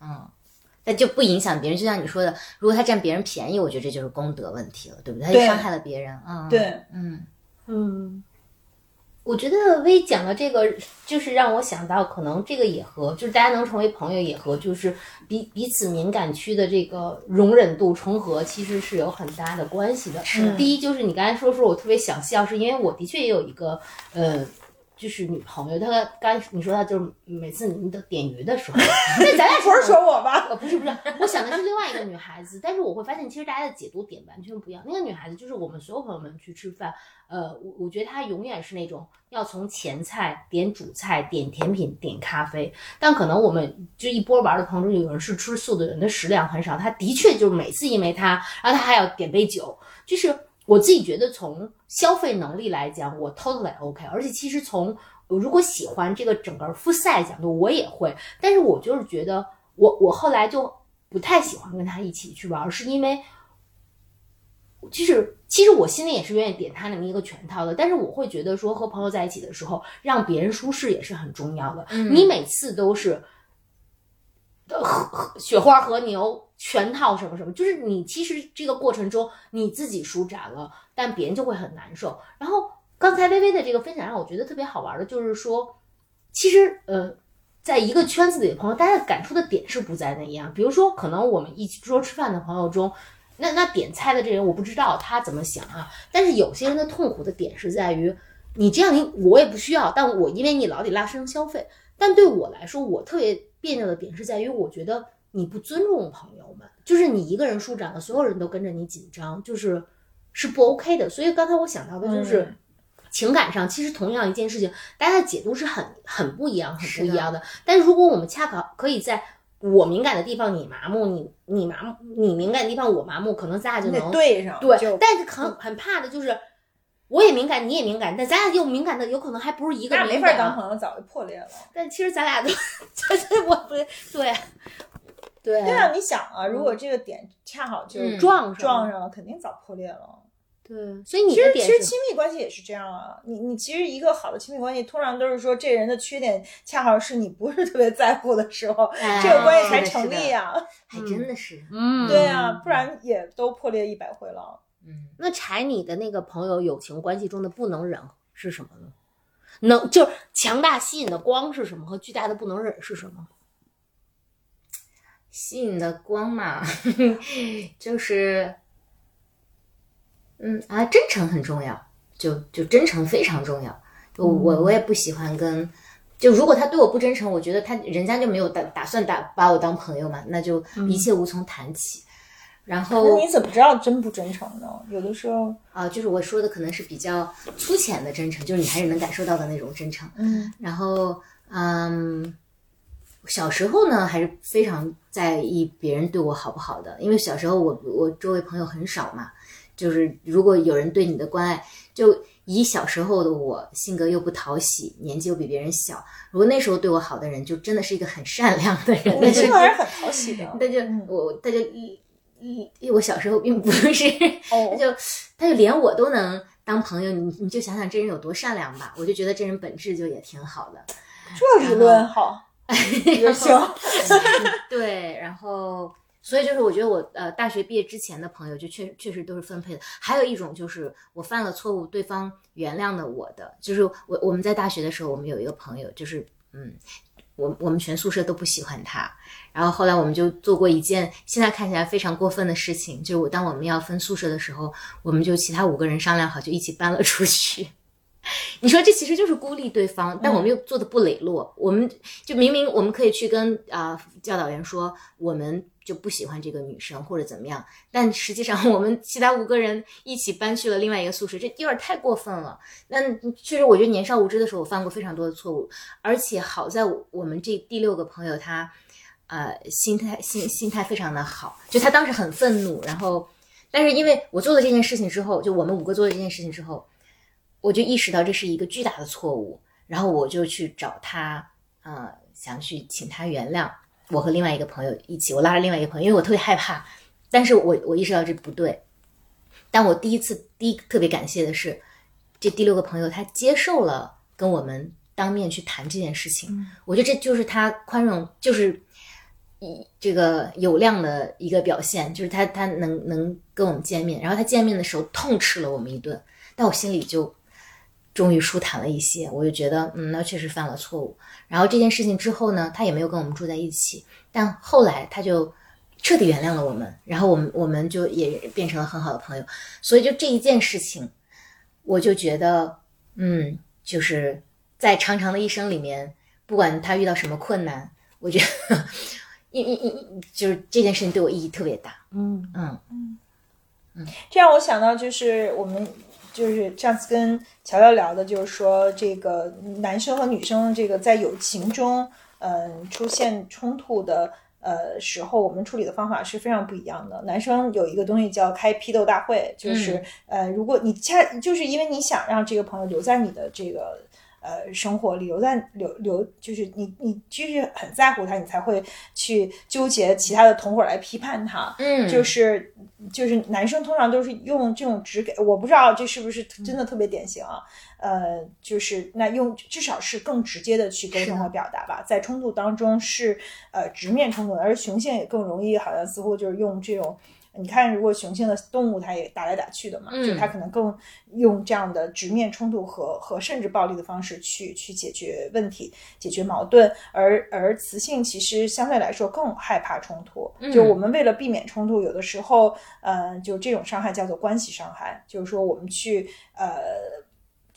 嗯。那就不影响别人，就像你说的，如果他占别人便宜，我觉得这就是功德问题了，对不对？他就伤害了别人啊。对，嗯，嗯，我觉得薇讲的这个，就是让我想到，可能这个也和就是大家能成为朋友，也和就是彼彼此敏感区的这个容忍度重合，其实是有很大的关系的。是第一就是你刚才说说我特别想笑，是因为我的确也有一个呃。就是女朋友，她刚你说她就是每次你们的点鱼的时候，那咱俩不是说我吧？呃，不是不是，我想的是另外一个女孩子，但是我会发现，其实大家的解读点完全不一样。那个女孩子就是我们所有朋友们去吃饭，呃，我我觉得她永远是那种要从前菜点主菜、点甜品、点咖啡，但可能我们就一波玩的朋友中，有人是吃素的，人的食量很少，她的确就是每次因为她，然后她还要点杯酒，就是。我自己觉得，从消费能力来讲，我 totally OK。而且其实从如果喜欢这个整个复赛角度，我也会。但是我就是觉得，我我后来就不太喜欢跟他一起去玩，是因为，就是其实我心里也是愿意点他那么一个全套的。但是我会觉得说，和朋友在一起的时候，让别人舒适也是很重要的。你每次都是。和雪花和牛全套什么什么，就是你其实这个过程中你自己舒展了，但别人就会很难受。然后刚才微微的这个分享让我觉得特别好玩的，就是说，其实呃，在一个圈子里的朋友，大家感触的点是不在那一样。比如说，可能我们一起桌吃饭的朋友中，那那点菜的这人我不知道他怎么想啊，但是有些人的痛苦的点是在于，你这样你我也不需要，但我因为你老得拉升消费，但对我来说，我特别。别扭的点是在于，我觉得你不尊重朋友们，就是你一个人舒展了，所有人都跟着你紧张，就是是不 OK 的。所以刚才我想到的就是，情感上其实同样一件事情，大家的解读是很很不一样，很不一样的。但是如果我们恰好可以在我敏感的地方你麻木，你你麻木，你敏感的地方我麻木，可能咱俩就能对上。对，但是很很怕的就是。我也敏感，你也敏感，但咱俩又敏感的，有可能还不是一个敏感。没法当朋友，早就破裂了。但其实咱俩都，我不对，对，对。啊，你想啊，如果这个点恰好就撞撞上了，肯定早破裂了。对，所以你其实其实亲密关系也是这样啊。你你其实一个好的亲密关系，通常都是说这人的缺点恰好是你不是特别在乎的时候，这个关系才成立啊。还真的是，嗯，对啊，不然也都破裂一百回了。嗯，那柴你的那个朋友友情关系中的不能忍是什么呢？能就是强大吸引的光是什么？和巨大的不能忍是什么？吸引的光嘛，就是，嗯啊，真诚很重要，就就真诚非常重要。我我我也不喜欢跟，就如果他对我不真诚，我觉得他人家就没有打打算打把我当朋友嘛，那就一切无从谈起。然后你怎么知道真不真诚呢？有的时候啊，就是我说的可能是比较粗浅的真诚，就是你还是能感受到的那种真诚。嗯，然后嗯，小时候呢还是非常在意别人对我好不好的，因为小时候我我周围朋友很少嘛，就是如果有人对你的关爱，就以小时候的我性格又不讨喜，年纪又比别人小，如果那时候对我好的人，就真的是一个很善良的人，那性格还是很讨喜的。他就我他就一。因为我小时候并不是，他 就他就连我都能当朋友，你你就想想这人有多善良吧，我就觉得这人本质就也挺好的。这理论好，行。对，然后所以就是我觉得我呃大学毕业之前的朋友就确确实都是分配的。还有一种就是我犯了错误，对方原谅了我的，就是我我们在大学的时候，我们有一个朋友，就是嗯。我我们全宿舍都不喜欢他，然后后来我们就做过一件现在看起来非常过分的事情，就是我当我们要分宿舍的时候，我们就其他五个人商量好，就一起搬了出去。你说这其实就是孤立对方，但我们又做的不磊落，我们就明明我们可以去跟啊教导员说我们。就不喜欢这个女生或者怎么样，但实际上我们其他五个人一起搬去了另外一个宿舍，这有点太过分了。那确实，我觉得年少无知的时候，我犯过非常多的错误，而且好在我们这第六个朋友他，呃，心态心心态非常的好，就他当时很愤怒，然后，但是因为我做了这件事情之后，就我们五个做了这件事情之后，我就意识到这是一个巨大的错误，然后我就去找他，呃，想去请他原谅。我和另外一个朋友一起，我拉着另外一个朋友，因为我特别害怕，但是我我意识到这不对。但我第一次第一特别感谢的是，这第六个朋友他接受了跟我们当面去谈这件事情，我觉得这就是他宽容，就是一这个有量的一个表现，就是他他能能跟我们见面，然后他见面的时候痛斥了我们一顿，但我心里就终于舒坦了一些，我就觉得嗯，那确实犯了错误。然后这件事情之后呢，他也没有跟我们住在一起，但后来他就。彻底原谅了我们，然后我们我们就也变成了很好的朋友，所以就这一件事情，我就觉得，嗯，就是在长长的一生里面，不管他遇到什么困难，我觉得，一一一，就是这件事情对我意义特别大。嗯嗯这让我想到，就是我们就是上次跟乔乔聊的，就是说这个男生和女生这个在友情中，嗯、出现冲突的呃时候，我们处理的方法是非常不一样的。男生有一个东西叫开批斗大会，就是、呃，如果你恰就是因为你想让这个朋友留在你的这个。呃，生活里留在留留，就是你你就是很在乎他，你才会去纠结其他的同伙来批判他。嗯就是就是男生通常都是用这种直给，我不知道这是不是真的特别典型啊。呃，就是那用至少是更直接的去沟通和表达吧，在冲突当中是呃直面冲突的，而雄性也更容易，好像似乎就是用这种。你看，如果雄性的动物，它也打来打去的嘛，嗯就它可能更用这样的直面冲突和和甚至暴力的方式去去解决问题、解决矛盾，而而雌性其实相对来说更害怕冲突。就我们为了避免冲突，有的时候，呃，就这种伤害叫做关系伤害，就是说我们去呃。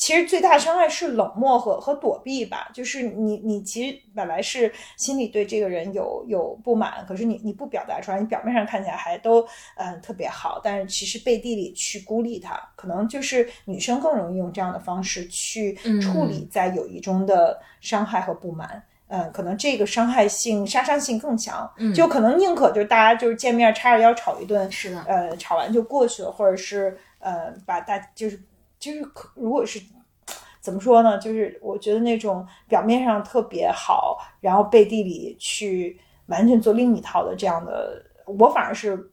其实最大的伤害是冷漠和和躲避吧，就是你你其实本来是心里对这个人有有不满，可是你你不表达出来，你表面上看起来还都嗯、呃特别好，但是其实背地里去孤立他，可能就是女生更容易用这样的方式去处理在友谊中的伤害和不满。嗯，可能这个伤害性、杀伤性更强，就可能宁可就是大家就是见面叉着腰吵一顿，是的。呃，吵完就过去了，或者是呃，把大就是就是可如果是怎么说呢？就是我觉得那种表面上特别好，然后背地里去完全做另一套的这样的，我反而是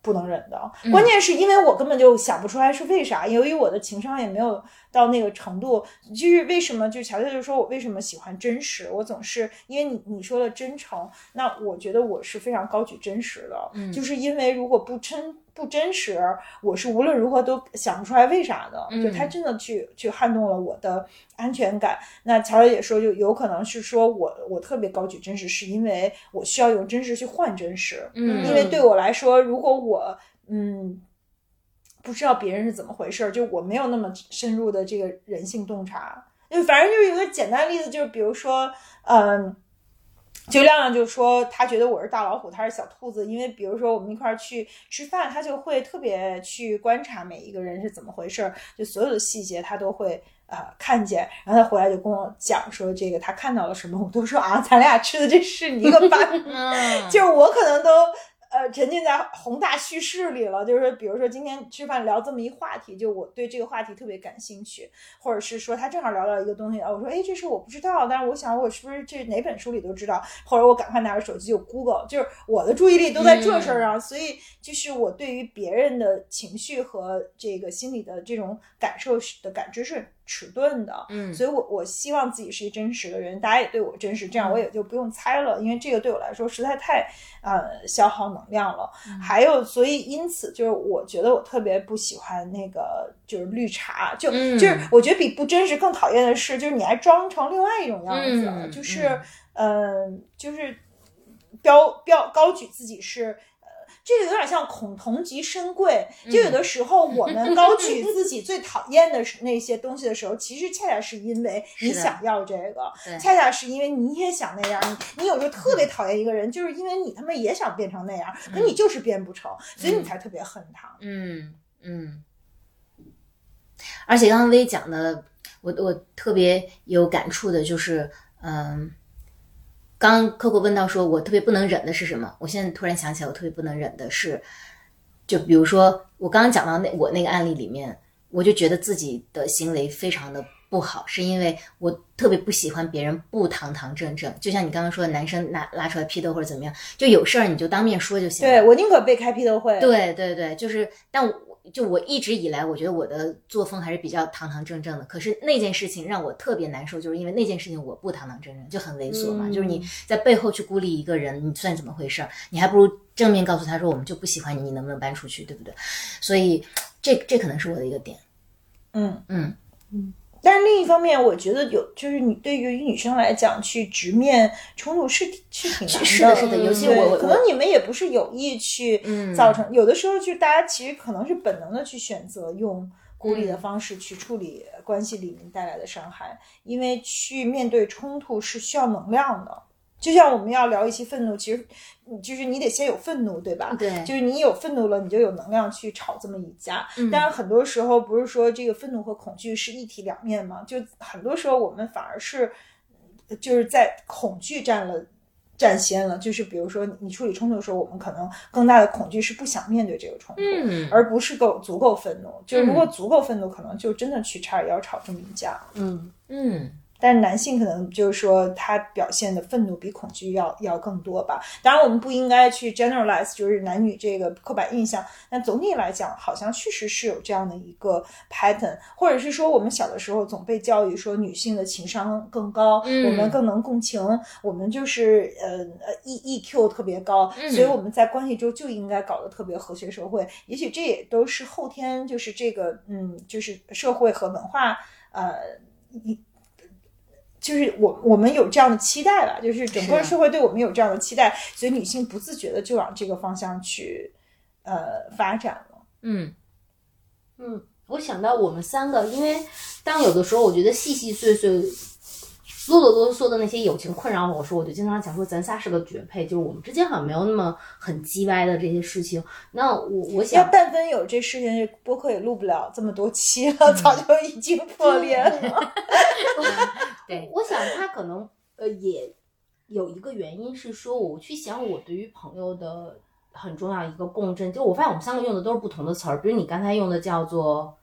不能忍的。关键是因为我根本就想不出来是为啥，由于我的情商也没有到那个程度。就是为什么？就乔乔就说我为什么喜欢真实，我总是因为你你说的真诚，那我觉得我是非常高举真实的，嗯就是因为如果不真。不真实，我是无论如何都想不出来为啥的。就他真的去去撼动了我的安全感。那乔乔也说，就有可能是说我我特别高举真实，是因为我需要用真实去换真实。嗯因为对我来说，如果我嗯不知道别人是怎么回事儿，就我没有那么深入的这个人性洞察。就反正就是有个简单的例子，就是比如说，嗯。就亮亮就说他觉得我是大老虎，他是小兔子，因为比如说我们一块儿去吃饭，他就会特别去观察每一个人是怎么回事儿，就所有的细节他都会呃看见，然后他回来就跟我讲说这个他看到了什么，我都说啊，咱俩吃的这是你一个饭，嗯就是我可能都。呃，沉浸在宏大叙事里了，就是说比如说今天吃饭聊这么一话题，就我对这个话题特别感兴趣，或者是说他正好聊到一个东西，啊，我说哎，这事我不知道，但是我想我是不是这哪本书里都知道，或者我赶快拿着手机就 Google，就是我的注意力都在这事儿上，所以就是我对于别人的情绪和这个心理的这种感受的感知是迟钝的，嗯所以我我希望自己是一真实的人，大家也对我真实，这样我也就不用猜了，因为这个对我来说实在太呃消耗能量了。还有，所以因此就是我觉得我特别不喜欢那个就是绿茶，就、嗯就是我觉得比不真实更讨厌的是，就是你还装成另外一种样子，嗯就是嗯、呃就是标标高举自己是。呃这个有点像孔同即深贵，就有的时候我们高举 自己最讨厌的那些东西的时候，其实恰恰是因为你想要这个，恰恰是因为你也想那样，你你有时候特别讨厌一个人，就是因为你他妈也想变成那样，可你就是变不成，所以你才特别恨他。嗯嗯，而且刚刚薇讲的，我我特别有感触的就是，嗯，刚刚 Coco 问到说我特别不能忍的是什么？我现在突然想起来，我特别不能忍的是，就比如说我刚刚讲到那我那个案例里面，我就觉得自己的行为非常的不好，是因为我特别不喜欢别人不堂堂正正。就像你刚刚说的，男生拿拉出来批斗或者怎么样，就有事儿你就当面说就行了。对我宁可被开批斗会。对对对，就是，但我就我一直以来，我觉得我的作风还是比较堂堂正正的。可是那件事情让我特别难受，就是因为那件事情我不堂堂正正，就很猥琐嘛。嗯就是你在背后去孤立一个人，你算怎么回事儿？你还不如正面告诉他说，我们就不喜欢你，你能不能搬出去，对不对？所以这这可能是我的一个点。嗯。嗯。嗯但是另一方面，我觉得有就是你对于女生来讲，去直面冲突是是挺难 是的，是的，嗯尤其可能你们也不是有意去嗯造成，有的时候就大家其实可能是本能的去选择用孤立嗯的方式去处理关系里面带来的伤害，因为去面对冲突是需要能量的。就像我们要聊一些愤怒，其实你就是你得先有愤怒，对吧？对就是你有愤怒了，你就有能量去吵这么一架。嗯但是很多时候不是说这个愤怒和恐惧是一体两面吗？就很多时候我们反而是呃就是在恐惧占了。占先了，就是比如说你你处理冲突的时候，我们可能更大的恐惧是不想面对这个冲突，嗯而不是够足够愤怒。就是如果嗯足够愤怒，可能就真的去差点要吵这么一架。嗯嗯但是男性可能就是说他表现的愤怒比恐惧要要更多吧。当然，我们不应该去 generalize，就是男女这个刻板印象。但总体来讲，好像确实是有这样的一个 pattern，或者是说我们小的时候总被教育说女性的情商更高，嗯我们更能共情，我们就是呃呃 E EQ 特别高，嗯所以我们在关系中就应该搞得特别和谐社会。也许这也都是后天就是这个嗯，就是社会和文化呃一。就是我我们有这样的期待吧，就是整个社会对我们有这样的期待，所以女性不自觉的就往这个方向去呃发展了。嗯嗯，我想到我们三个，因为当有的时候我觉得细细碎碎、啰啰嗦嗦的那些友情困扰我的时候，我就经常想说，咱仨是个绝配，就是我们之间好像没有那么很叽歪的这些事情。那我我想要想，但凡有这事情，这播客也录不了这么多期了，早就已经破裂了。对，我想他可能呃也有一个原因是说，我去想我对于朋友的很重要一个共振，就我发现我们三个用的都是不同的词儿，比如你刚才用的叫做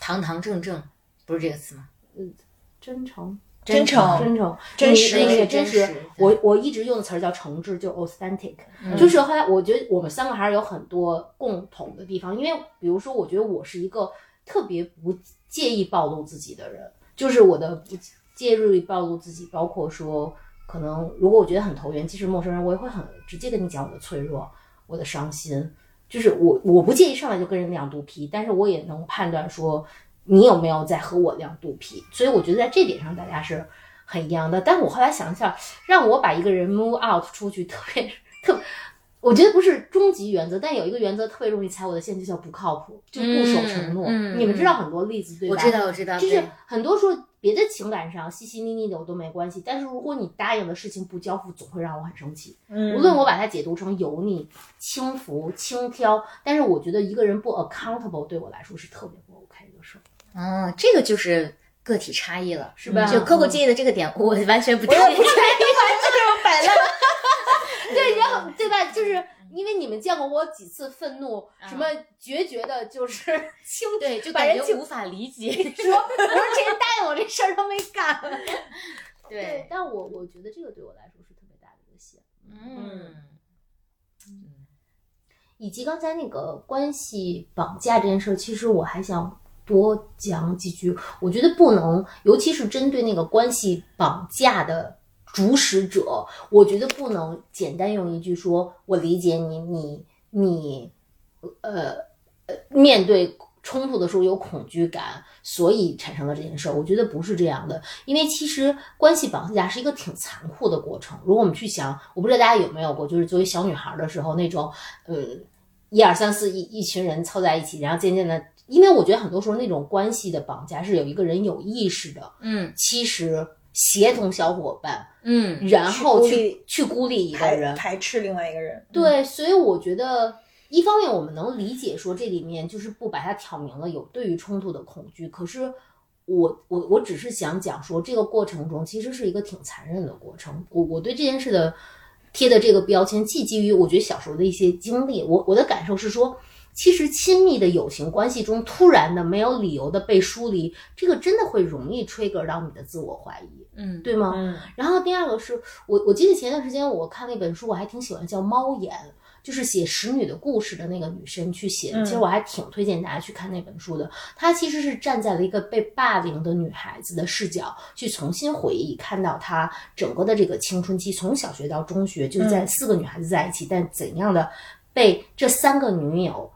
堂堂正正不是这个词吗？嗯真诚。真诚真诚、真实你那个真实实，我我一直用的词儿叫诚挚，就 authentic，、嗯。就是后来我觉得我们三个还是有很多共同的地方，因为比如说，我觉得我是一个特别不介意暴露自己的人，就是我的不介意暴露自己，包括说可能如果我觉得很投缘，即使陌生人，我也会很直接跟你讲我的脆弱、我的伤心，就是我我不介意上来就跟人两肚皮，但是我也能判断说你有没有在和我亮肚皮，所以我觉得在这点上大家是很一样的。但我后来想一想，让我把一个人 move out 出去，特别特，我觉得不是终极原则，但有一个原则特别容易踩我的线，就叫不靠谱，就不守承诺。你们知道很多例子对吧？我知道，我知道，就是很多时候别的情感上细细腻腻的我都没关系，但是如果你答应的事情不交付，总会让我很生气。嗯无论我把它解读成油腻、轻浮、轻佻，但是我觉得一个人不 accountable 对我来说是特别不 OK 的事儿。哦，这个就是个体差异了，是吧就 Coco 介意的这个点，我完全不介意。我 也不介意，这种摆烂。对，然后对吧？就是因为你们见过我几次愤怒，嗯什么决绝的，就是 轻对，就感觉无法理解。说，我说这人答应我这事儿都没干。对，但我我觉得这个对我来说是特别大的一个线。嗯以及刚才那个关系绑架这件事儿，其实我还想多讲几句。我觉得不能，尤其是针对那个关系绑架的主使者，我觉得不能简单用一句说“我理解你，你你呃呃面对”。冲突的时候有恐惧感，所以产生了这件事儿。我觉得不是这样的，因为其实关系绑架是一个挺残酷的过程。如果我们去想，我不知道大家有没有过，就是作为小女孩的时候那种，嗯，一二三四一一群人凑在一起，然后渐渐的，因为我觉得很多时候那种关系的绑架是有一个人有意识的，嗯其实协同小伙伴，嗯然后去去孤立一个人，排斥另外一个人。对，所以我觉得，一方面我们能理解说这里面就是不把它挑明了有对于冲突的恐惧，可是我我我只是想讲说这个过程中其实是一个挺残忍的过程。我我对这件事的贴的这个标签，既基于我觉得小时候的一些经历，我我的感受是说，其实亲密的友情关系中，突然的没有理由的被疏离，这个真的会容易 trigger 到你的自我怀疑，嗯，对吗？嗯然后第二个是我我记得前段时间我看了一本书，我还挺喜欢，叫《猫眼》，就是写使女的故事的那个女生去写其实我还挺推荐大家去看那本书的。她其实是站在了一个被霸凌的女孩子的视角，去重新回忆，看到她整个的这个青春期，从小学到中学，就是在嗯四个女孩子在一起，但怎样的被这三个女友。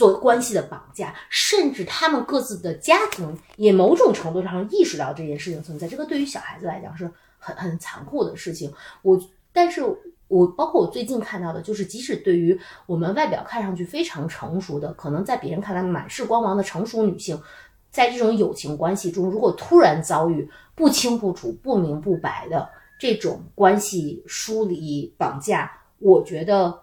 做关系的绑架，甚至他们各自的家庭也某种程度上意识到这件事情存在，这个对于小孩子来讲是很很残酷的事情。我，但是我包括我最近看到的，就是即使对于我们外表看上去非常成熟的，可能在别人看来满是光芒的成熟女性，在这种友情关系中，如果突然遭遇不清不楚、不明不白的这种关系疏离、绑架，我觉得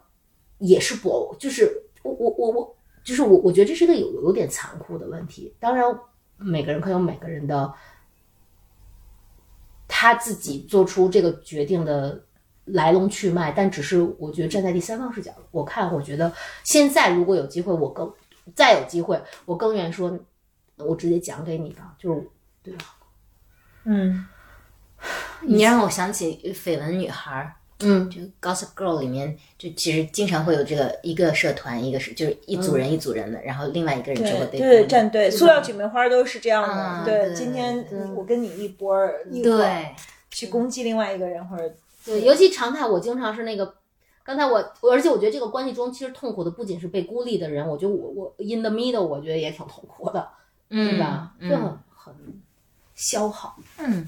也是不，就是我我我我，就是我我觉得这是一个有有点残酷的问题。当然，每个人可以有每个人的他自己做出这个决定的来龙去脉，但只是我觉得站在第三方视角，我看我觉得现在如果有机会，我更再有机会，我更愿意说，我直接讲给你吧，就是对吧？嗯你让我想起绯闻女孩儿，嗯就 Gossip Girl 里面，就其实经常会有这个一个社团，一个是就是一组人一组人的，然后另外一个人就会被对对孤战队，对塑料姐妹花都是这样的。啊对，对今天我跟你一波儿对，去攻击另外一个人，或者对，尤其常态，我经常是那个。刚才我，我而且我觉得这个关系中，其实痛苦的不仅是被孤立的人，我觉得我我 in the middle，我觉得也挺痛苦的，对吧？嗯就很很消耗。嗯，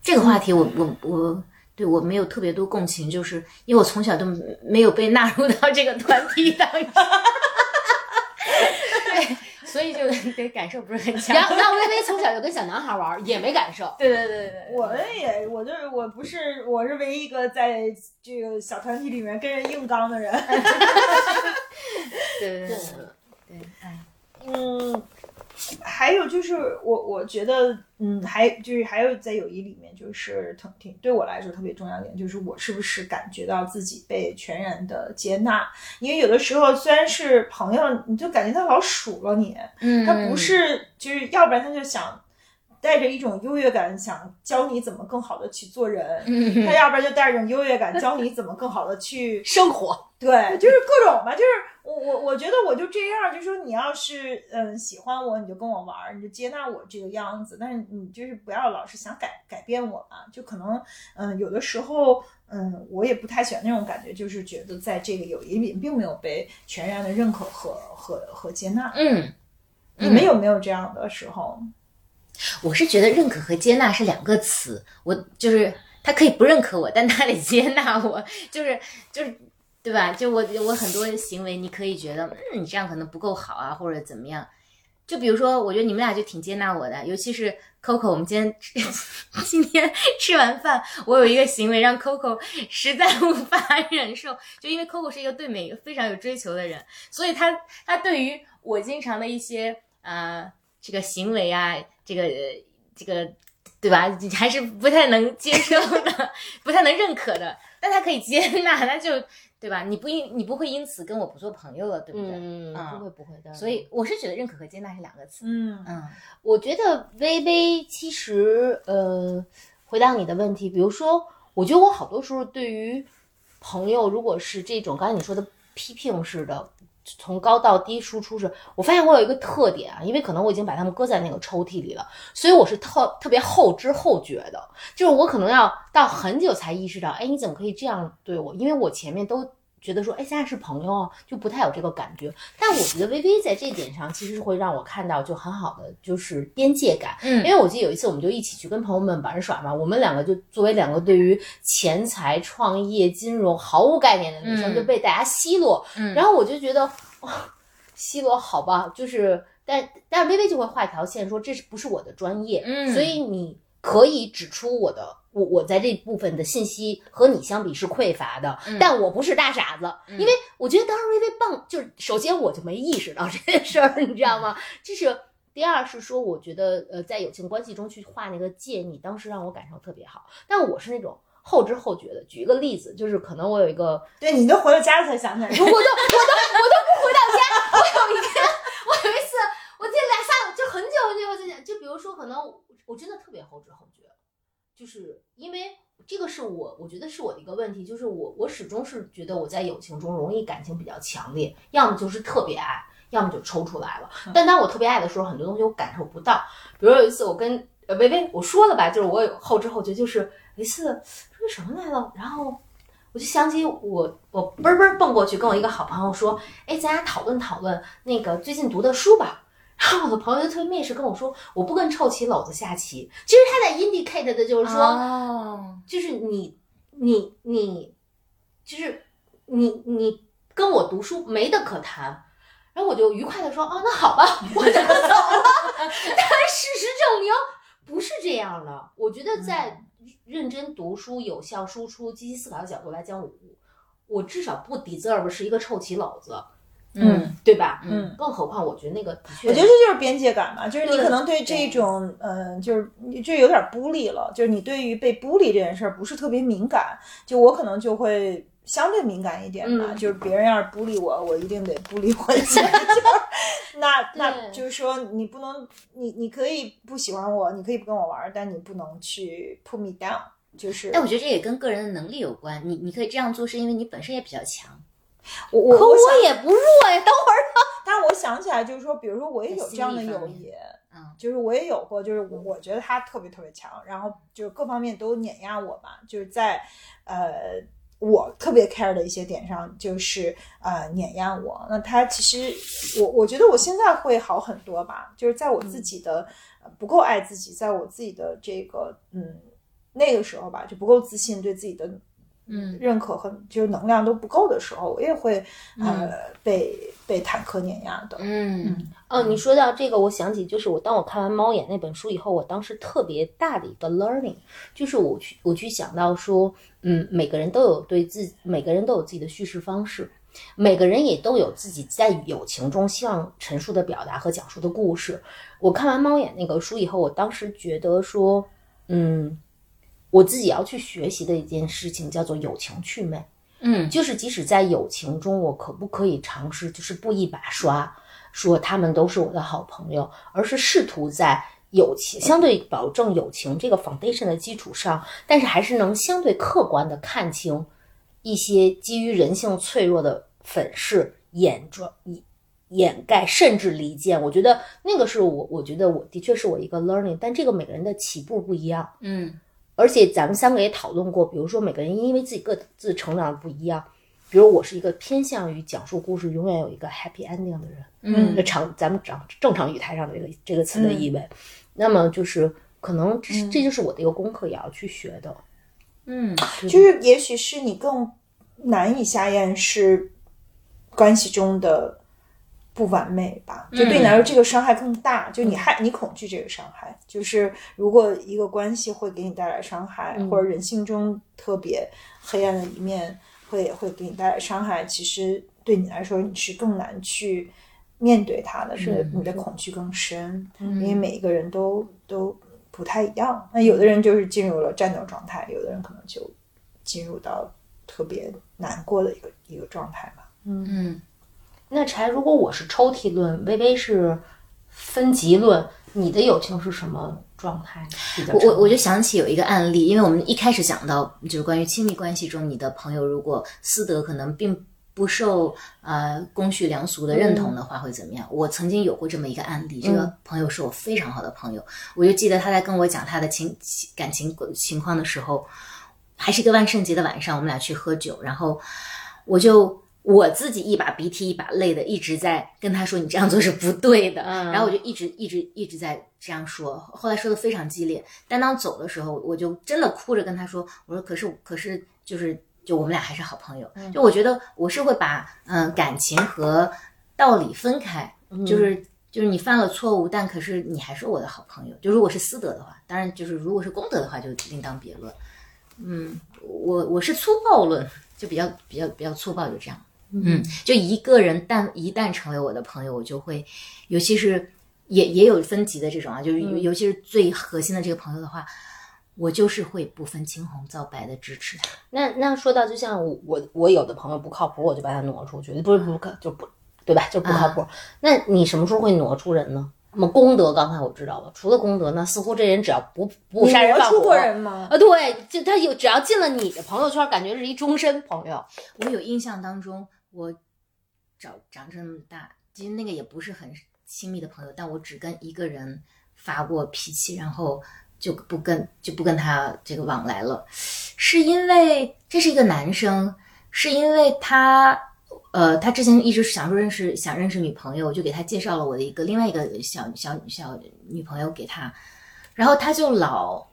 这个话题我我我对我没有特别多共情，就是因为我从小都没有被纳入到这个团体当中，对，所以就对感受不是很强然。后，然后微微从小就跟小男孩玩，也没感受。对对对对，我也，我就是我不是，我是唯一一个在这个小团体里面跟人硬刚的人。对对对对对，哎，嗯，还有就是我我觉得，嗯，还就是还有在友谊里面，就是挺挺对我来说特别重要一点，就是我是不是感觉到自己被全然的接纳？因为有的时候虽然是朋友，你就感觉他老数落你，嗯他不是就是要不然他就想。带着一种优越感，想教你怎么更好的去做人；嗯他要不然就带着一种优越感，教你怎么更好的去生活，对，就是各种吧，就是我我我觉得我就这样，就说你要是嗯喜欢我，你就跟我玩儿，你就接纳我这个样子，但是你就是不要老是想改改变我嘛，就可能嗯有的时候嗯我也不太喜欢那种感觉，就是觉得在这个友谊里并没有被全然的认可和和和接纳。嗯，你们有没有这样的时候？我是觉得认可和接纳是两个词，我就是他可以不认可我，但他得接纳我，就是就是对吧？就我我很多行为，你可以觉得嗯你这样可能不够好啊，或者怎么样。就比如说，我觉得你们俩就挺接纳我的，尤其是 Coco，我们今天 今天吃完饭，我有一个行为让 Coco 实在无法忍受，就因为 Coco 是一个对美非常有追求的人，所以他他对于我经常的一些呃这个行为啊，这个这个对吧，还是不太能接受的，不太能认可的，但他可以接纳，那就对吧？你不因你不会因此跟我不做朋友了，对不对？嗯，啊不会不会的。所以我是觉得认可和接纳是两个词。嗯嗯我觉得微微其实呃，回答你的问题，比如说，我觉得我好多时候对于朋友，如果是这种刚才你说的批评式的，从高到低输出是，我发现我有一个特点啊，因为可能我已经把它们搁在那个抽屉里了，所以我是特特别后知后觉的，就是我可能要到很久才意识到，哎，你怎么可以这样对我？因为我前面都。觉得说，哎，现在是朋友啊，就不太有这个感觉。但我觉得微微在这点上，其实会让我看到就很好的就是边界感。嗯因为我记得有一次，我们就一起去跟朋友们玩耍嘛，我们两个就作为两个对于钱财、创业、金融毫无概念的女生，嗯就被大家奚落。嗯，然后我就觉得，哇，奚落好吧，就是，但但是微微就会画一条线，说这是不是我的专业？嗯所以你可以指出我的。我我在这部分的信息和你相比是匮乏的，嗯但我不是大傻子，嗯因为我觉得当时微微棒，就是首先我就没意识到这件事儿，你知道吗？这是第二是说，我觉得呃，在友情关系中去画那个界，你当时让我感受特别好。但我是那种后知后觉的。举一个例子，就是可能我有一个，对你都回到家才想起来，我都我都我都不回到家。我有一天，我有一次，我记得俩下就很久很久之前，就比如说，可能我真的特别后知后觉，就是因为这个是我我觉得是我的一个问题，就是我我始终是觉得我在友情中容易感情比较强烈，要么就是特别爱。要么就抽出来了，但当我特别爱的时候，很多东西我感受不到。比如有一次，我跟呃薇薇我说了吧，就是我有后知后觉，就是一次说什么来了，然后我就想起我我嘣嘣蹦过去跟我一个好朋友说，哎，咱俩讨论讨论那个最近读的书吧。然后我的朋友就特别蔑视跟我说，我不跟臭棋篓子下棋。其实他在 indicate 的就是说，就是你你你，就是你你跟我读书没得可谈。然后我就愉快的说：“哦，那好吧，我就走了。”但事实证明不是这样的。我觉得在认真读书、有效输出、积极思考的角度来讲，我我至少不 deserve 是一个臭棋篓子，嗯，对吧？嗯，更何况我觉得那个的确，我觉得这就是边界感嘛，就是你可能对这种，嗯，就是就有点孤立了，就是你对于被孤立这件事儿不是特别敏感，就我可能就会。相对敏感一点吧，就是别人要是不理我，我一定得不理回去。那那就是说，你不能，你你可以不喜欢我，你可以不跟我玩，但你不能去 put me down。就是，但我觉得这也跟个人的能力有关。你你可以这样做，是因为你本身也比较强。我我可我也不弱呀。等会儿呢？但是我想起来，就是说，比如说我也有这样的友谊，嗯，就是我也有过，就是我觉得他特别特别强，然后就是各方面都碾压我吧，就是在呃。我特别 care 的一些点上，就是呃碾压我。那他其实，我我觉得我现在会好很多吧。就是在我自己的不够爱自己，在我自己的这个嗯那个时候吧，就不够自信，对自己的嗯认可和就是能量都不够的时候，我也会呃被被坦克碾压的。嗯哦，你说到这个，我想起就是我当我看完《猫眼》那本书以后，我当时特别大的一个 learning，就是我去我去想到说。嗯，每个人都有对自每个人都有自己的叙事方式，每个人也都有自己在友情中希望陈述的表达和讲述的故事。我看完《猫眼》那个书以后，我当时觉得说，嗯，我自己要去学习的一件事情叫做友情祛魅。嗯，就是即使在友情中，我可不可以尝试就是不一把刷，说他们都是我的好朋友，而是试图在。友情相对保证友情这个 foundation 的基础上，但是还是能相对客观的看清一些基于人性脆弱的粉饰、掩装、掩掩盖，甚至离间。我觉得那个是我，我觉得我的确是我一个 learning，但这个每个人的起步不一样。嗯，而且咱们三个也讨论过，比如说每个人因为自己各自成长不一样，比如我是一个偏向于讲述故事永远有一个 happy ending 的人。嗯，那常咱们讲正常语态上的这个这个词的意味。那么就是可能这就是我的一个功课，也要去学的。嗯，就是也许是你更难以下咽是关系中的不完美吧？就对你来说，这个伤害更大。就你害你恐惧这个伤害，就是如果一个关系会给你带来伤害，或者人性中特别黑暗的一面会会给你带来伤害，其实对你来说你是更难去。面对他的，是你的恐惧更深，因为每一个人都都不太一样。那有的人就是进入了战斗状态，有的人可能就进入到特别难过的一个一个状态吧。嗯嗯。那柴，如果我是抽屉论，微微是分级论，你的友情是什么状态？我我我就想起有一个案例，因为我们一开始讲到就是关于亲密关系中，你的朋友如果私德可能并。不受呃公序良俗的认同的话会怎么样？我曾经有过这么一个案例，这个朋友是我非常好的朋友，我就记得他在跟我讲他的情感情情况的时候，还是一个万圣节的晚上，我们俩去喝酒，然后我就我自己一把鼻涕一把泪的一直在跟他说你这样做是不对的，然后我就一直一直一直在这样说，后来说的非常激烈，但当走的时候，我就真的哭着跟他说，我说可是可是就是。就我们俩还是好朋友，就我觉得我是会把嗯感情和道理分开，就是就是你犯了错误，但可是你还是我的好朋友。就如果是私德的话，当然就是如果是公德的话，就另当别论。嗯，我我是粗暴论，就比较比较比较粗暴，就这样。嗯，就一个人，但一旦成为我的朋友，我就会，尤其是也也有分级的这种啊，就是尤其是最核心的这个朋友的话。我就是会不分青红皂白的支持他。那那说到就像我我我有的朋友不靠谱，我就把他挪出去，不是不靠就不对吧？就不靠谱。那你什么时候会挪出人呢？那么功德，刚才我知道了，除了功德，呢似乎这人只要不不杀人放火你挪出过人吗？啊，对，就他有只要进了你的朋友圈，感觉是一终身朋友。我有印象当中，我长长这么大，其实那个也不是很亲密的朋友，但我只跟一个人发过脾气，然后就不跟就不跟他这个往来了，是因为这是一个男生，是因为他。呃，他之前一直想说认识，想认识女朋友，就给他介绍了我的一个另外一个小小小女朋友给他，然后他就老，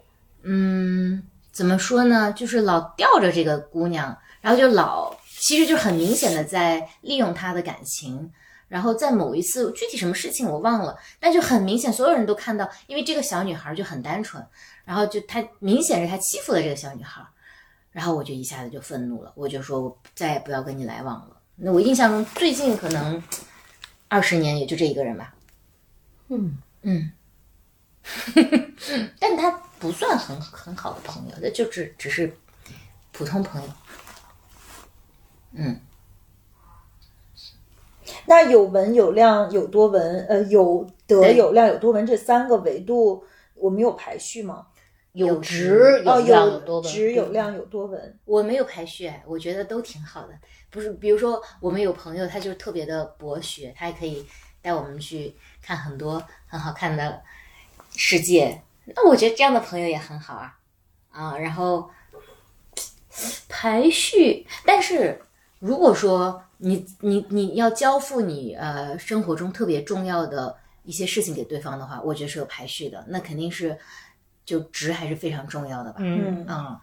嗯，怎么说呢，就是老吊着这个姑娘，然后就老，其实就很明显的在利用他的感情，然后在某一次具体什么事情我忘了，但就很明显，所有人都看到，因为这个小女孩就很单纯，然后就她明显是她欺负了这个小女孩，然后我就一下子就愤怒了，我就说我再也不要跟你来往了。那我印象中最近可能二十年也就这一个人吧，嗯。嗯，但他不算很很好的朋友，那就只只是普通朋友。嗯，那有文有量有多文，呃，有德有量有多文这三个维度，我们有排序吗？有值值哦，有量有多文，质有量有多文。我没有排序，哎我觉得都挺好的。不是，比如说我们有朋友，他就特别的博学，他还可以带我们去看很多很好看的世界。那我觉得这样的朋友也很好啊，啊，然后排序，但是如果说你你你要交付你呃生活中特别重要的一些事情给对方的话，我觉得是有排序的，那肯定是就值还是非常重要的吧。嗯，嗯，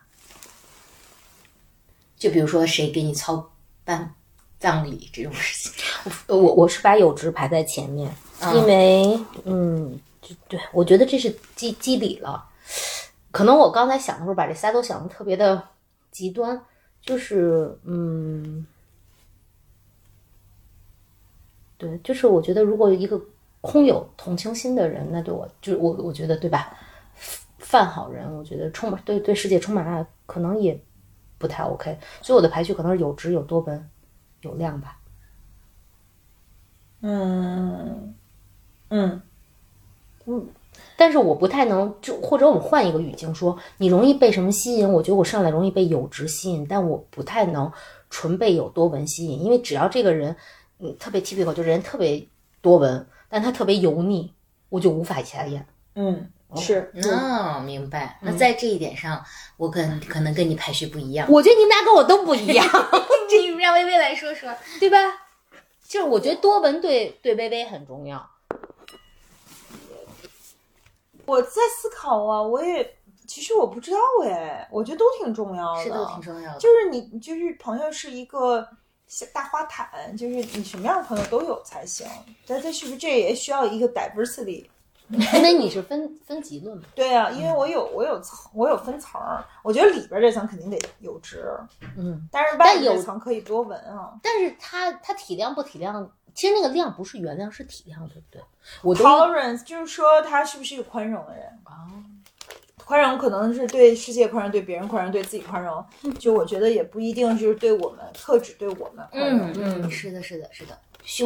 就比如说谁给你操办葬礼这种事情，呃 我我是把有值排在前面，因为嗯，就对我觉得这是基基底了。可能我刚才想的时候，把这仨都想的特别的极端，就是嗯，对，就是我觉得如果一个空有同情心的人，那对我就是我我觉得对吧？犯好人，我觉得充满对对世界充满爱，可能也不太 OK。所以我的排序可能是有值、有多本、有量吧。嗯嗯，但是我不太能，就或者我们换一个语境说，你容易被什么吸引？我觉得我上来容易被有值吸引，但我不太能纯被有多文吸引，因为只要这个人，嗯，特别 typical，就人特别多文，但他特别油腻，我就无法下咽。嗯，是，哦，明白。那在这一点上，我跟可能跟你排序不一样。我觉得你们俩跟我都不一样，这让微微来说说。对吧？就是我觉得多文对对微微很重要。我在思考啊，我也其实我不知道哎，我觉得都挺重要的，是都挺重要的。就是你就是朋友是一个小大花坛，就是你什么样的朋友都有才行。但这是不是这也需要一个 diversity？因为你是分分级论嘛，对啊，因为我有我有层，我有分层儿，我觉得里边这层肯定得有值，嗯，但是外层可以多闻啊。但是他他体谅不体谅？其实那个量不是原谅，是体谅，对不对？我 Tolerance 就是说他是不是一个宽容的人？啊，宽容可能是对世界宽容，对别人宽容，对自己宽容。就我觉得也不一定就是对我们特指对我们宽容。嗯嗯，是的，是的，是的。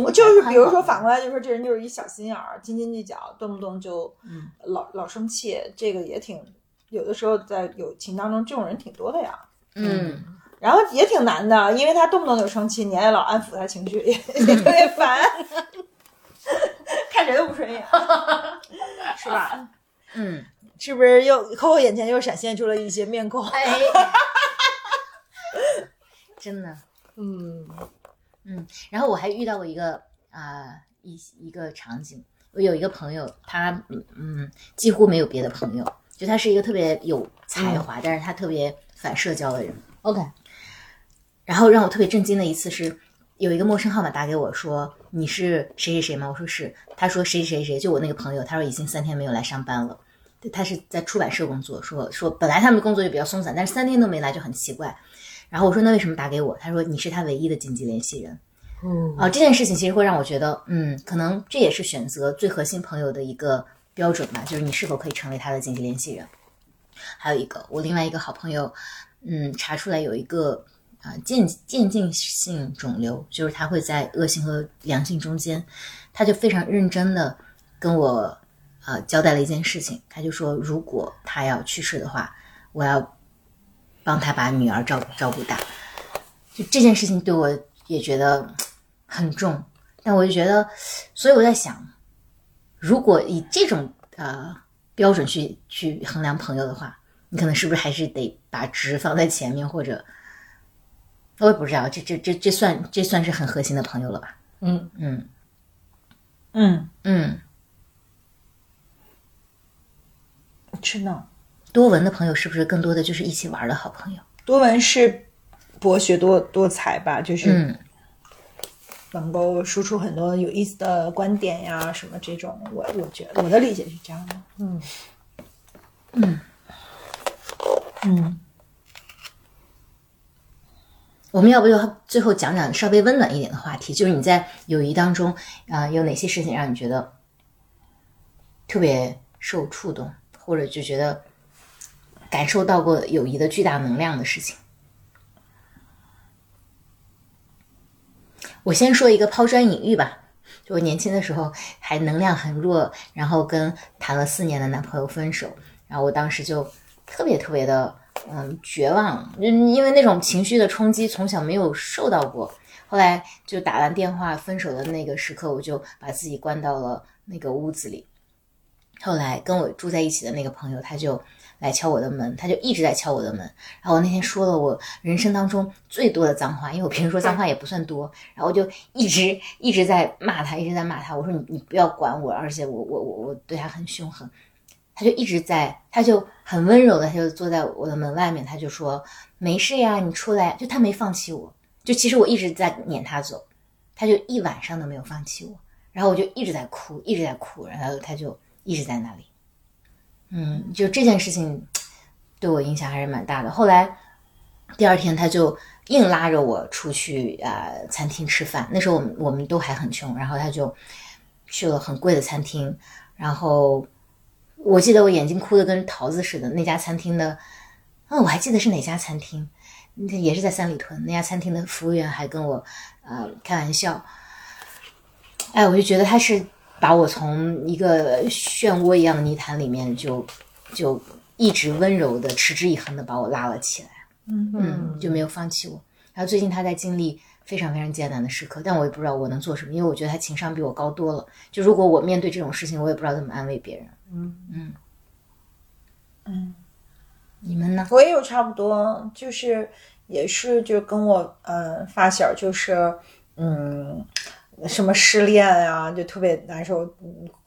我就是比如说反过来，就说这人就是一小心眼儿、斤斤计较，动不动就老老生气，这个也挺有的时候在友情当中，这种人挺多的呀。嗯，然后也挺难的，因为他动不动就生气，你还老安抚他情绪，也也特别烦，看谁都不顺眼，是吧？嗯，是不是又 Coco 眼前又闪现出了一些面孔？哎，真的。嗯嗯，然后我还遇到过一个啊、一一个场景，我有一个朋友，他嗯嗯几乎没有别的朋友，就他是一个特别有才华，但是他特别反社交的人。，OK，然后让我特别震惊的一次是，有一个陌生号码打给我说你是谁谁谁吗？我说是。他说谁谁谁，就我那个朋友，他说已经三天没有来上班了。对他是在出版社工作，说说本来他们工作就比较松散，但是三天都没来就很奇怪。然后我说那为什么打给我？他说你是他唯一的紧急联系人。嗯啊、这件事情其实会让我觉得，嗯，可能这也是选择最核心朋友的一个标准吧，就是你是否可以成为他的紧急联系人。还有一个，我另外一个好朋友，嗯，查出来有一个啊、渐渐进性肿瘤，就是它会在恶性和良性中间，他就非常认真的跟我呃交代了一件事情，他就说，如果他要去世的话，我要帮他把女儿照照顾大。就这件事情对我也觉得很重，但我就觉得，所以我在想，如果以这种呃标准去去衡量朋友的话，你可能是不是还是得把值放在前面，或者我也不知道，这这这这算这算是很核心的朋友了吧？嗯嗯嗯，嗯，是的。多文的朋友是不是更多的就是一起玩的好朋友？多文是博学多多才吧，就是嗯能够输出很多有意思的观点呀，什么这种，我我觉得我的理解是这样的。嗯嗯嗯，我们要不就最后讲讲稍微温暖一点的话题，就是你在友谊当中啊、有哪些事情让你觉得特别受触动，或者就觉得感受到过友谊的巨大能量的事情？我先说一个抛砖引玉吧。就我年轻的时候还能量很弱，然后跟谈了四年的男朋友分手，然后我当时就特别特别的嗯绝望，嗯，因为那种情绪的冲击从小没有受到过。后来就打完电话分手的那个时刻，我就把自己关到了那个屋子里。后来跟我住在一起的那个朋友，他就来敲我的门，他就一直在敲我的门。然后我那天说了我人生当中最多的脏话，因为我平时说脏话也不算多，然后我就一直一直在骂他，一直在骂他。我说你你不要管我，而且我我我我对他很凶狠。他就一直在，他就很温柔的，他就坐在我的门外面，他就说没事呀，你出来。就他没放弃我，就其实我一直在撵他走，他就一晚上都没有放弃我。然后我就一直在哭，一直在哭，然后他就一直在那里。嗯，就这件事情对我影响还是蛮大的。后来第二天他就硬拉着我出去啊、餐厅吃饭，那时候我们我们都还很穷，然后他就去了很贵的餐厅，然后我记得我眼睛哭的跟桃子似的。那家餐厅的，啊，我还记得是哪家餐厅，那也是在三里屯。那家餐厅的服务员还跟我呃开玩笑，哎，我就觉得他是把我从一个漩涡一样的泥潭里面就就一直温柔的、持之以恒的把我拉了起来，嗯，就没有放弃我。然后最近他在经历非常非常艰难的时刻，但我也不知道我能做什么，因为我觉得他情商比我高多了。就如果我面对这种事情，我也不知道怎么安慰别人。嗯。嗯。嗯，你们呢？我也有差不多，就是也是就跟我呃发小就是嗯什么失恋啊，就特别难受，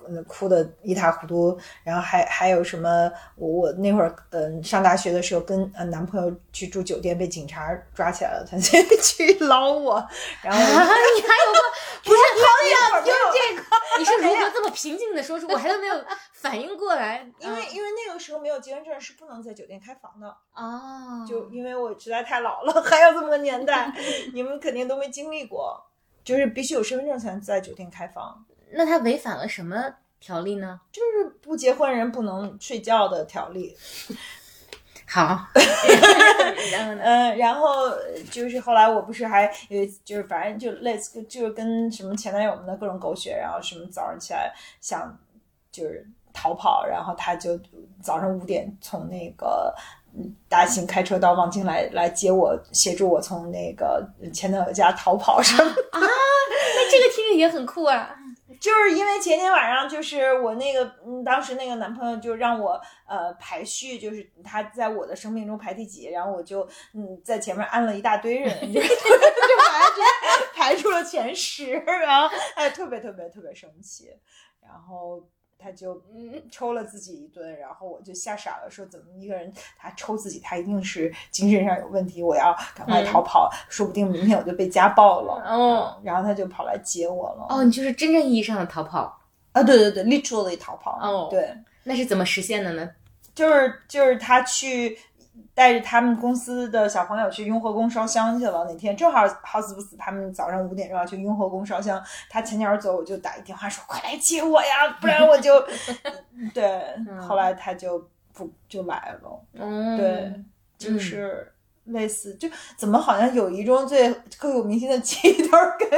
嗯哭的一塌糊涂。然后还还有什么，我我那会儿嗯上大学的时候跟呃男朋友去住酒店被警察抓起来了，他 先去捞我，然后啊，你还有个 不是好呀就这个，你是如何这么平静的说出？我还都没有反应过来，因为因为那个时候没有结婚证是不能在酒店开房的，哦，就因为我实在太老了，还有这么个年代，你们肯定都没经历过，就是必须有身份证才能在酒店开房，那他违反了什么条例呢？就是不结婚人不能睡觉的条例。好，然后呢？嗯，然后就是后来我不是还有就是反正就类似就是跟什么前男友们的各种狗血，然后什么早上起来想就是逃跑，然后他就早上五点从那个嗯大兴开车到望京来来接我，协助我从那个前男友家逃跑什么啊。那这个听着也很酷啊。就是因为前天晚上，就是我那个，嗯，当时那个男朋友就让我呃排序，就是他在我的生命中排第几，然后我就嗯在前面按了一大堆人，就 就把他直接排出了前十，然后哎特别特别特别生气，然后他就嗯抽了自己一顿，然后我就吓傻了，说怎么一个人他抽自己，他一定是精神上有问题，我要赶快逃跑，说不定明天我就被家暴了，哦然后他就跑来接我了，哦，你就是真正意义上的逃跑，啊，对对对，literally 逃跑。哦对，那是怎么实现的呢？就是就是他去带着他们公司的小朋友去雍和宫烧香去了。那天正好好死不死，他们早上五点钟要去雍和宫烧香，他前脚走，我就打一电话说快来接我呀，不然我就 对。后来他就不就来了。嗯，对，就是类似，就怎么好像友谊中最刻骨铭心的记忆都是跟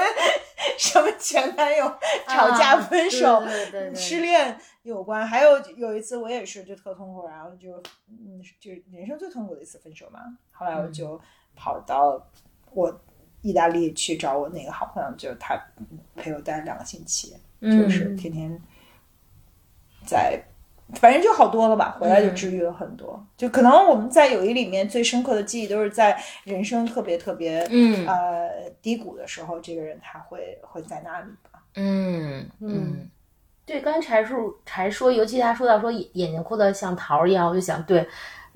什么前男友吵架、分手、失恋有关。还有有一次我也是就特痛苦，然后就嗯，就人生最痛苦的一次分手嘛。后来嗯我就跑到我意大利去找我那个好朋友，就他陪我待了两个星期，就是嗯天天在。反正就好多了吧，回来就治愈了很多。就可能我们在友谊里面最深刻的记忆，都是在人生特别特别嗯呃低谷的时候，这个人他会会在那里吧。嗯嗯对，刚才柴叔柴说，尤其他说到说眼眼睛哭得像桃儿一样，我就想，对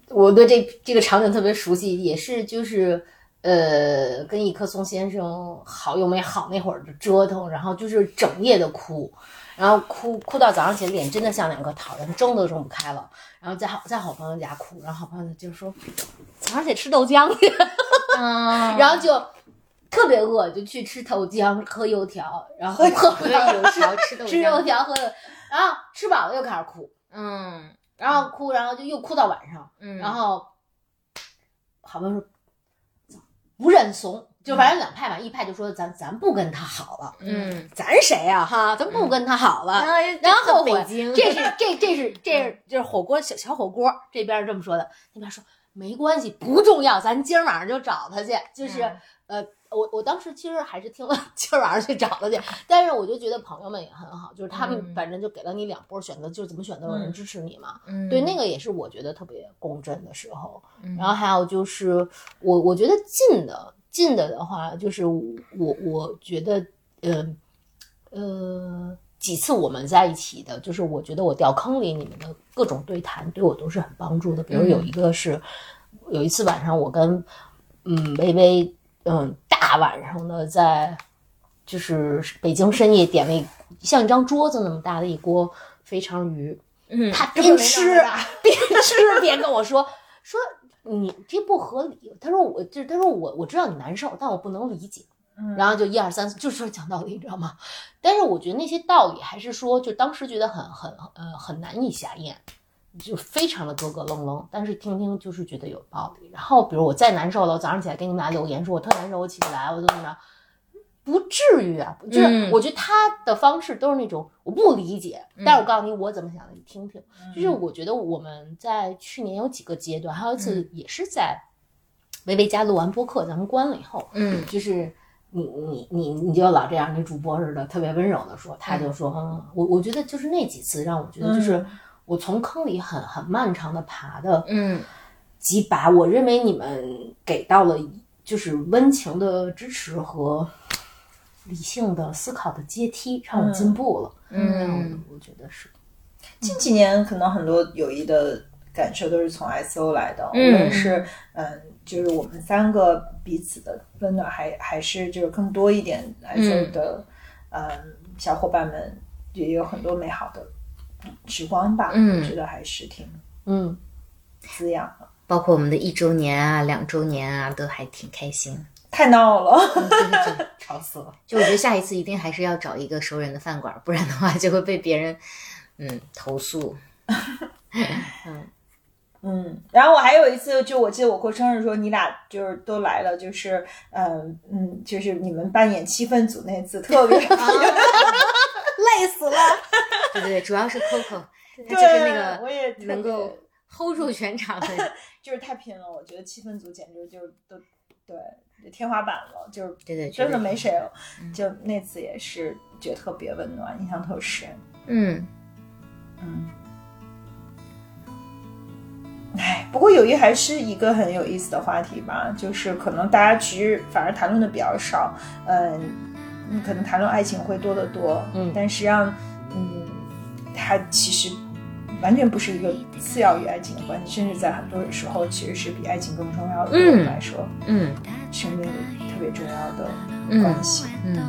我对这这个场景特别熟悉，也是就是呃，跟一棵松先生好又没好那会儿的折腾，然后就是整夜的哭，然后哭哭到早上起来，脸真的像两个桃儿，睁都睁不开了，然后在好在好朋友家哭，然后好朋友就说早上得吃豆浆。去，嗯，然后就特别饿，就去吃豆浆、喝油条，然后喝喝油条 吃豆吃油，条喝，然后吃饱了又开始哭，嗯然后哭，然后就又哭到晚上，嗯，然后好朋友说不认怂，就反正两派嘛，一派就说咱咱不跟他好了，嗯，咱谁呀、哈，咱不跟他好了，然后后悔北京，这是这 这是这是就是火锅小小火锅这边是这么说的，那边说没关系，不重要，咱今儿晚上就找他去，就是、呃。我我当时其实还是听了今儿晚上去找他去，但是我就觉得朋友们也很好，就是他们嗯。反正就给了你两波选择，就是怎么选都有人支持你嘛。嗯。对，那个也是我觉得特别共振的时候。嗯。然后还有就是我我觉得近的近的的话，就是我我觉得呃呃几次我们在一起的，就是我觉得我掉坑里，你们的各种对谈对我都是很帮助的。比如有一个是、有一次晚上我跟嗯微微嗯大晚上的在就是北京深夜点了一像一张桌子那么大的一锅肥肠鱼，嗯他边吃那么大边吃边跟我说说你这不合理。他说我就是他说我我知道你难受，但我不能理解。嗯然后就一二三四，就是说讲道理，你知道吗？但是我觉得那些道理还是说，就当时觉得很很呃很难以下咽，就非常的咯咯楞楞。但是听听就是觉得有道理。然后比如我再难受了，我早上起来给你们俩留言说我特难受，我起不来，我怎么着？不至于啊，就是嗯。我觉得他的方式都是那种我不理解，但是我告诉你我怎么想的，你听听。就是我觉得我们在去年有几个阶段，还有一次也是在微微家录完播客，咱们关了以后，嗯。就是你你你你就老这样，那主播似的，特别温柔的说，他就说，嗯，我我觉得就是那几次让我觉得，就是我从坑里很很漫长的爬的嗯。几把，我认为你们给到了就是温情的支持和理性的思考的阶梯，让我进步了。嗯，我觉得是，近几年可能很多友谊的感受都是从 SO 来的，无嗯论是嗯，就是我们三个彼此的温暖，还还是就是更多一点 SO 的嗯小伙伴们也有很多美好的时光吧，嗯。我觉得还是挺嗯，滋养的。包括我们的一周年啊、两周年啊，都还挺开心。太闹了，吵死了。就我觉得下一次一定还是要找一个熟人的饭馆，不然的话就会被别人 嗯投诉。嗯，然后我还有一次，就我记得我过生日的时候，你俩就是都来了，就是嗯嗯，就是你们扮演气氛组那次特别累死了，对对对，主要是 Coco，他，就是那个我也能够 hold 住全场的。就是太拼了，我觉得气氛组简直就都对天花板了，就是对对，真的没谁了。就那次也是觉得特别温暖，印象特深。嗯嗯，哎，不过友谊还是一个很有意思的话题吧，就是可能大家其实反而谈论的比较少，嗯，嗯可能谈论爱情会多得多，嗯但实际上，嗯，它其实完全不是一个次要于爱情的关系，甚至在很多时候其实是比爱情更重要的，对我们来说，嗯。生命里特别重要的嗯关系。嗯，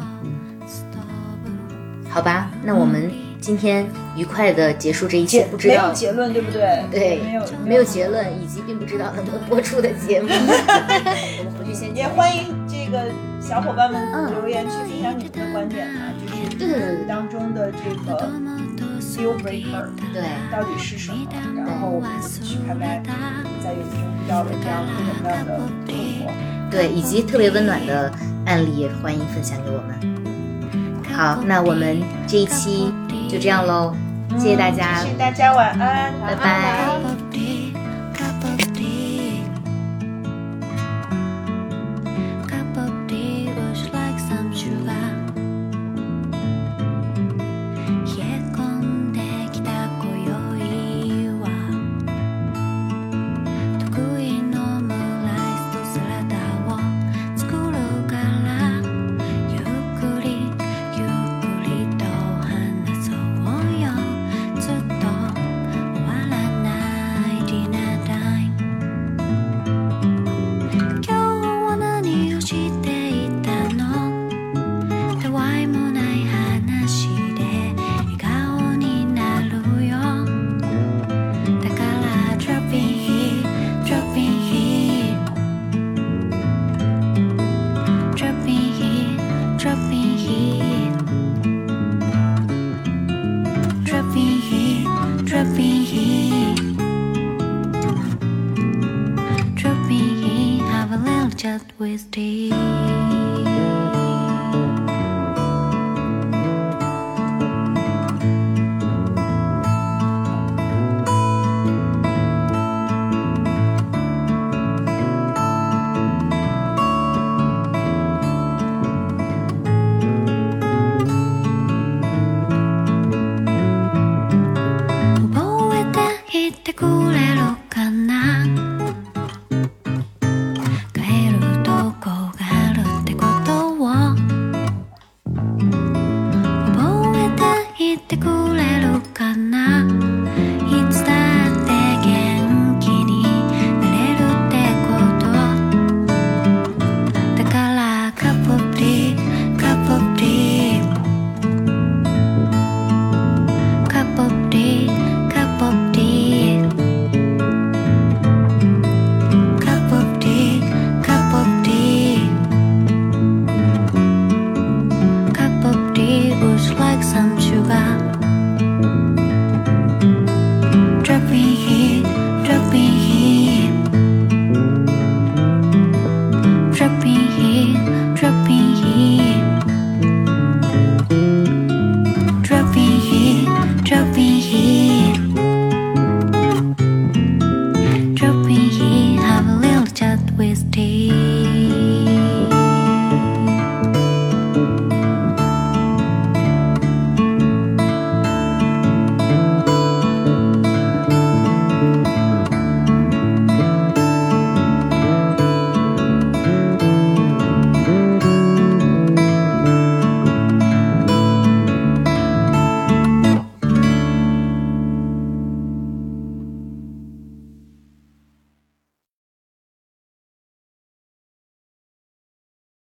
好吧，那我们今天愉快的结束这一切没不知道。有结论，对不对？对没有没有结论，以及并不知道能不能播出的节目，我们回去先也欢迎这个小伙伴们嗯留言去分享你们的观点啊，就是对对对对当中的这个 deal breaker 对到底是什么，然后我们怎么去看待在游戏中遇到的这样各种各样的困惑。对，以及特别温暖的案例也欢迎分享给我们。好，那我们这一期就这样喽，谢谢大家谢，谢大家，晚安，拜拜。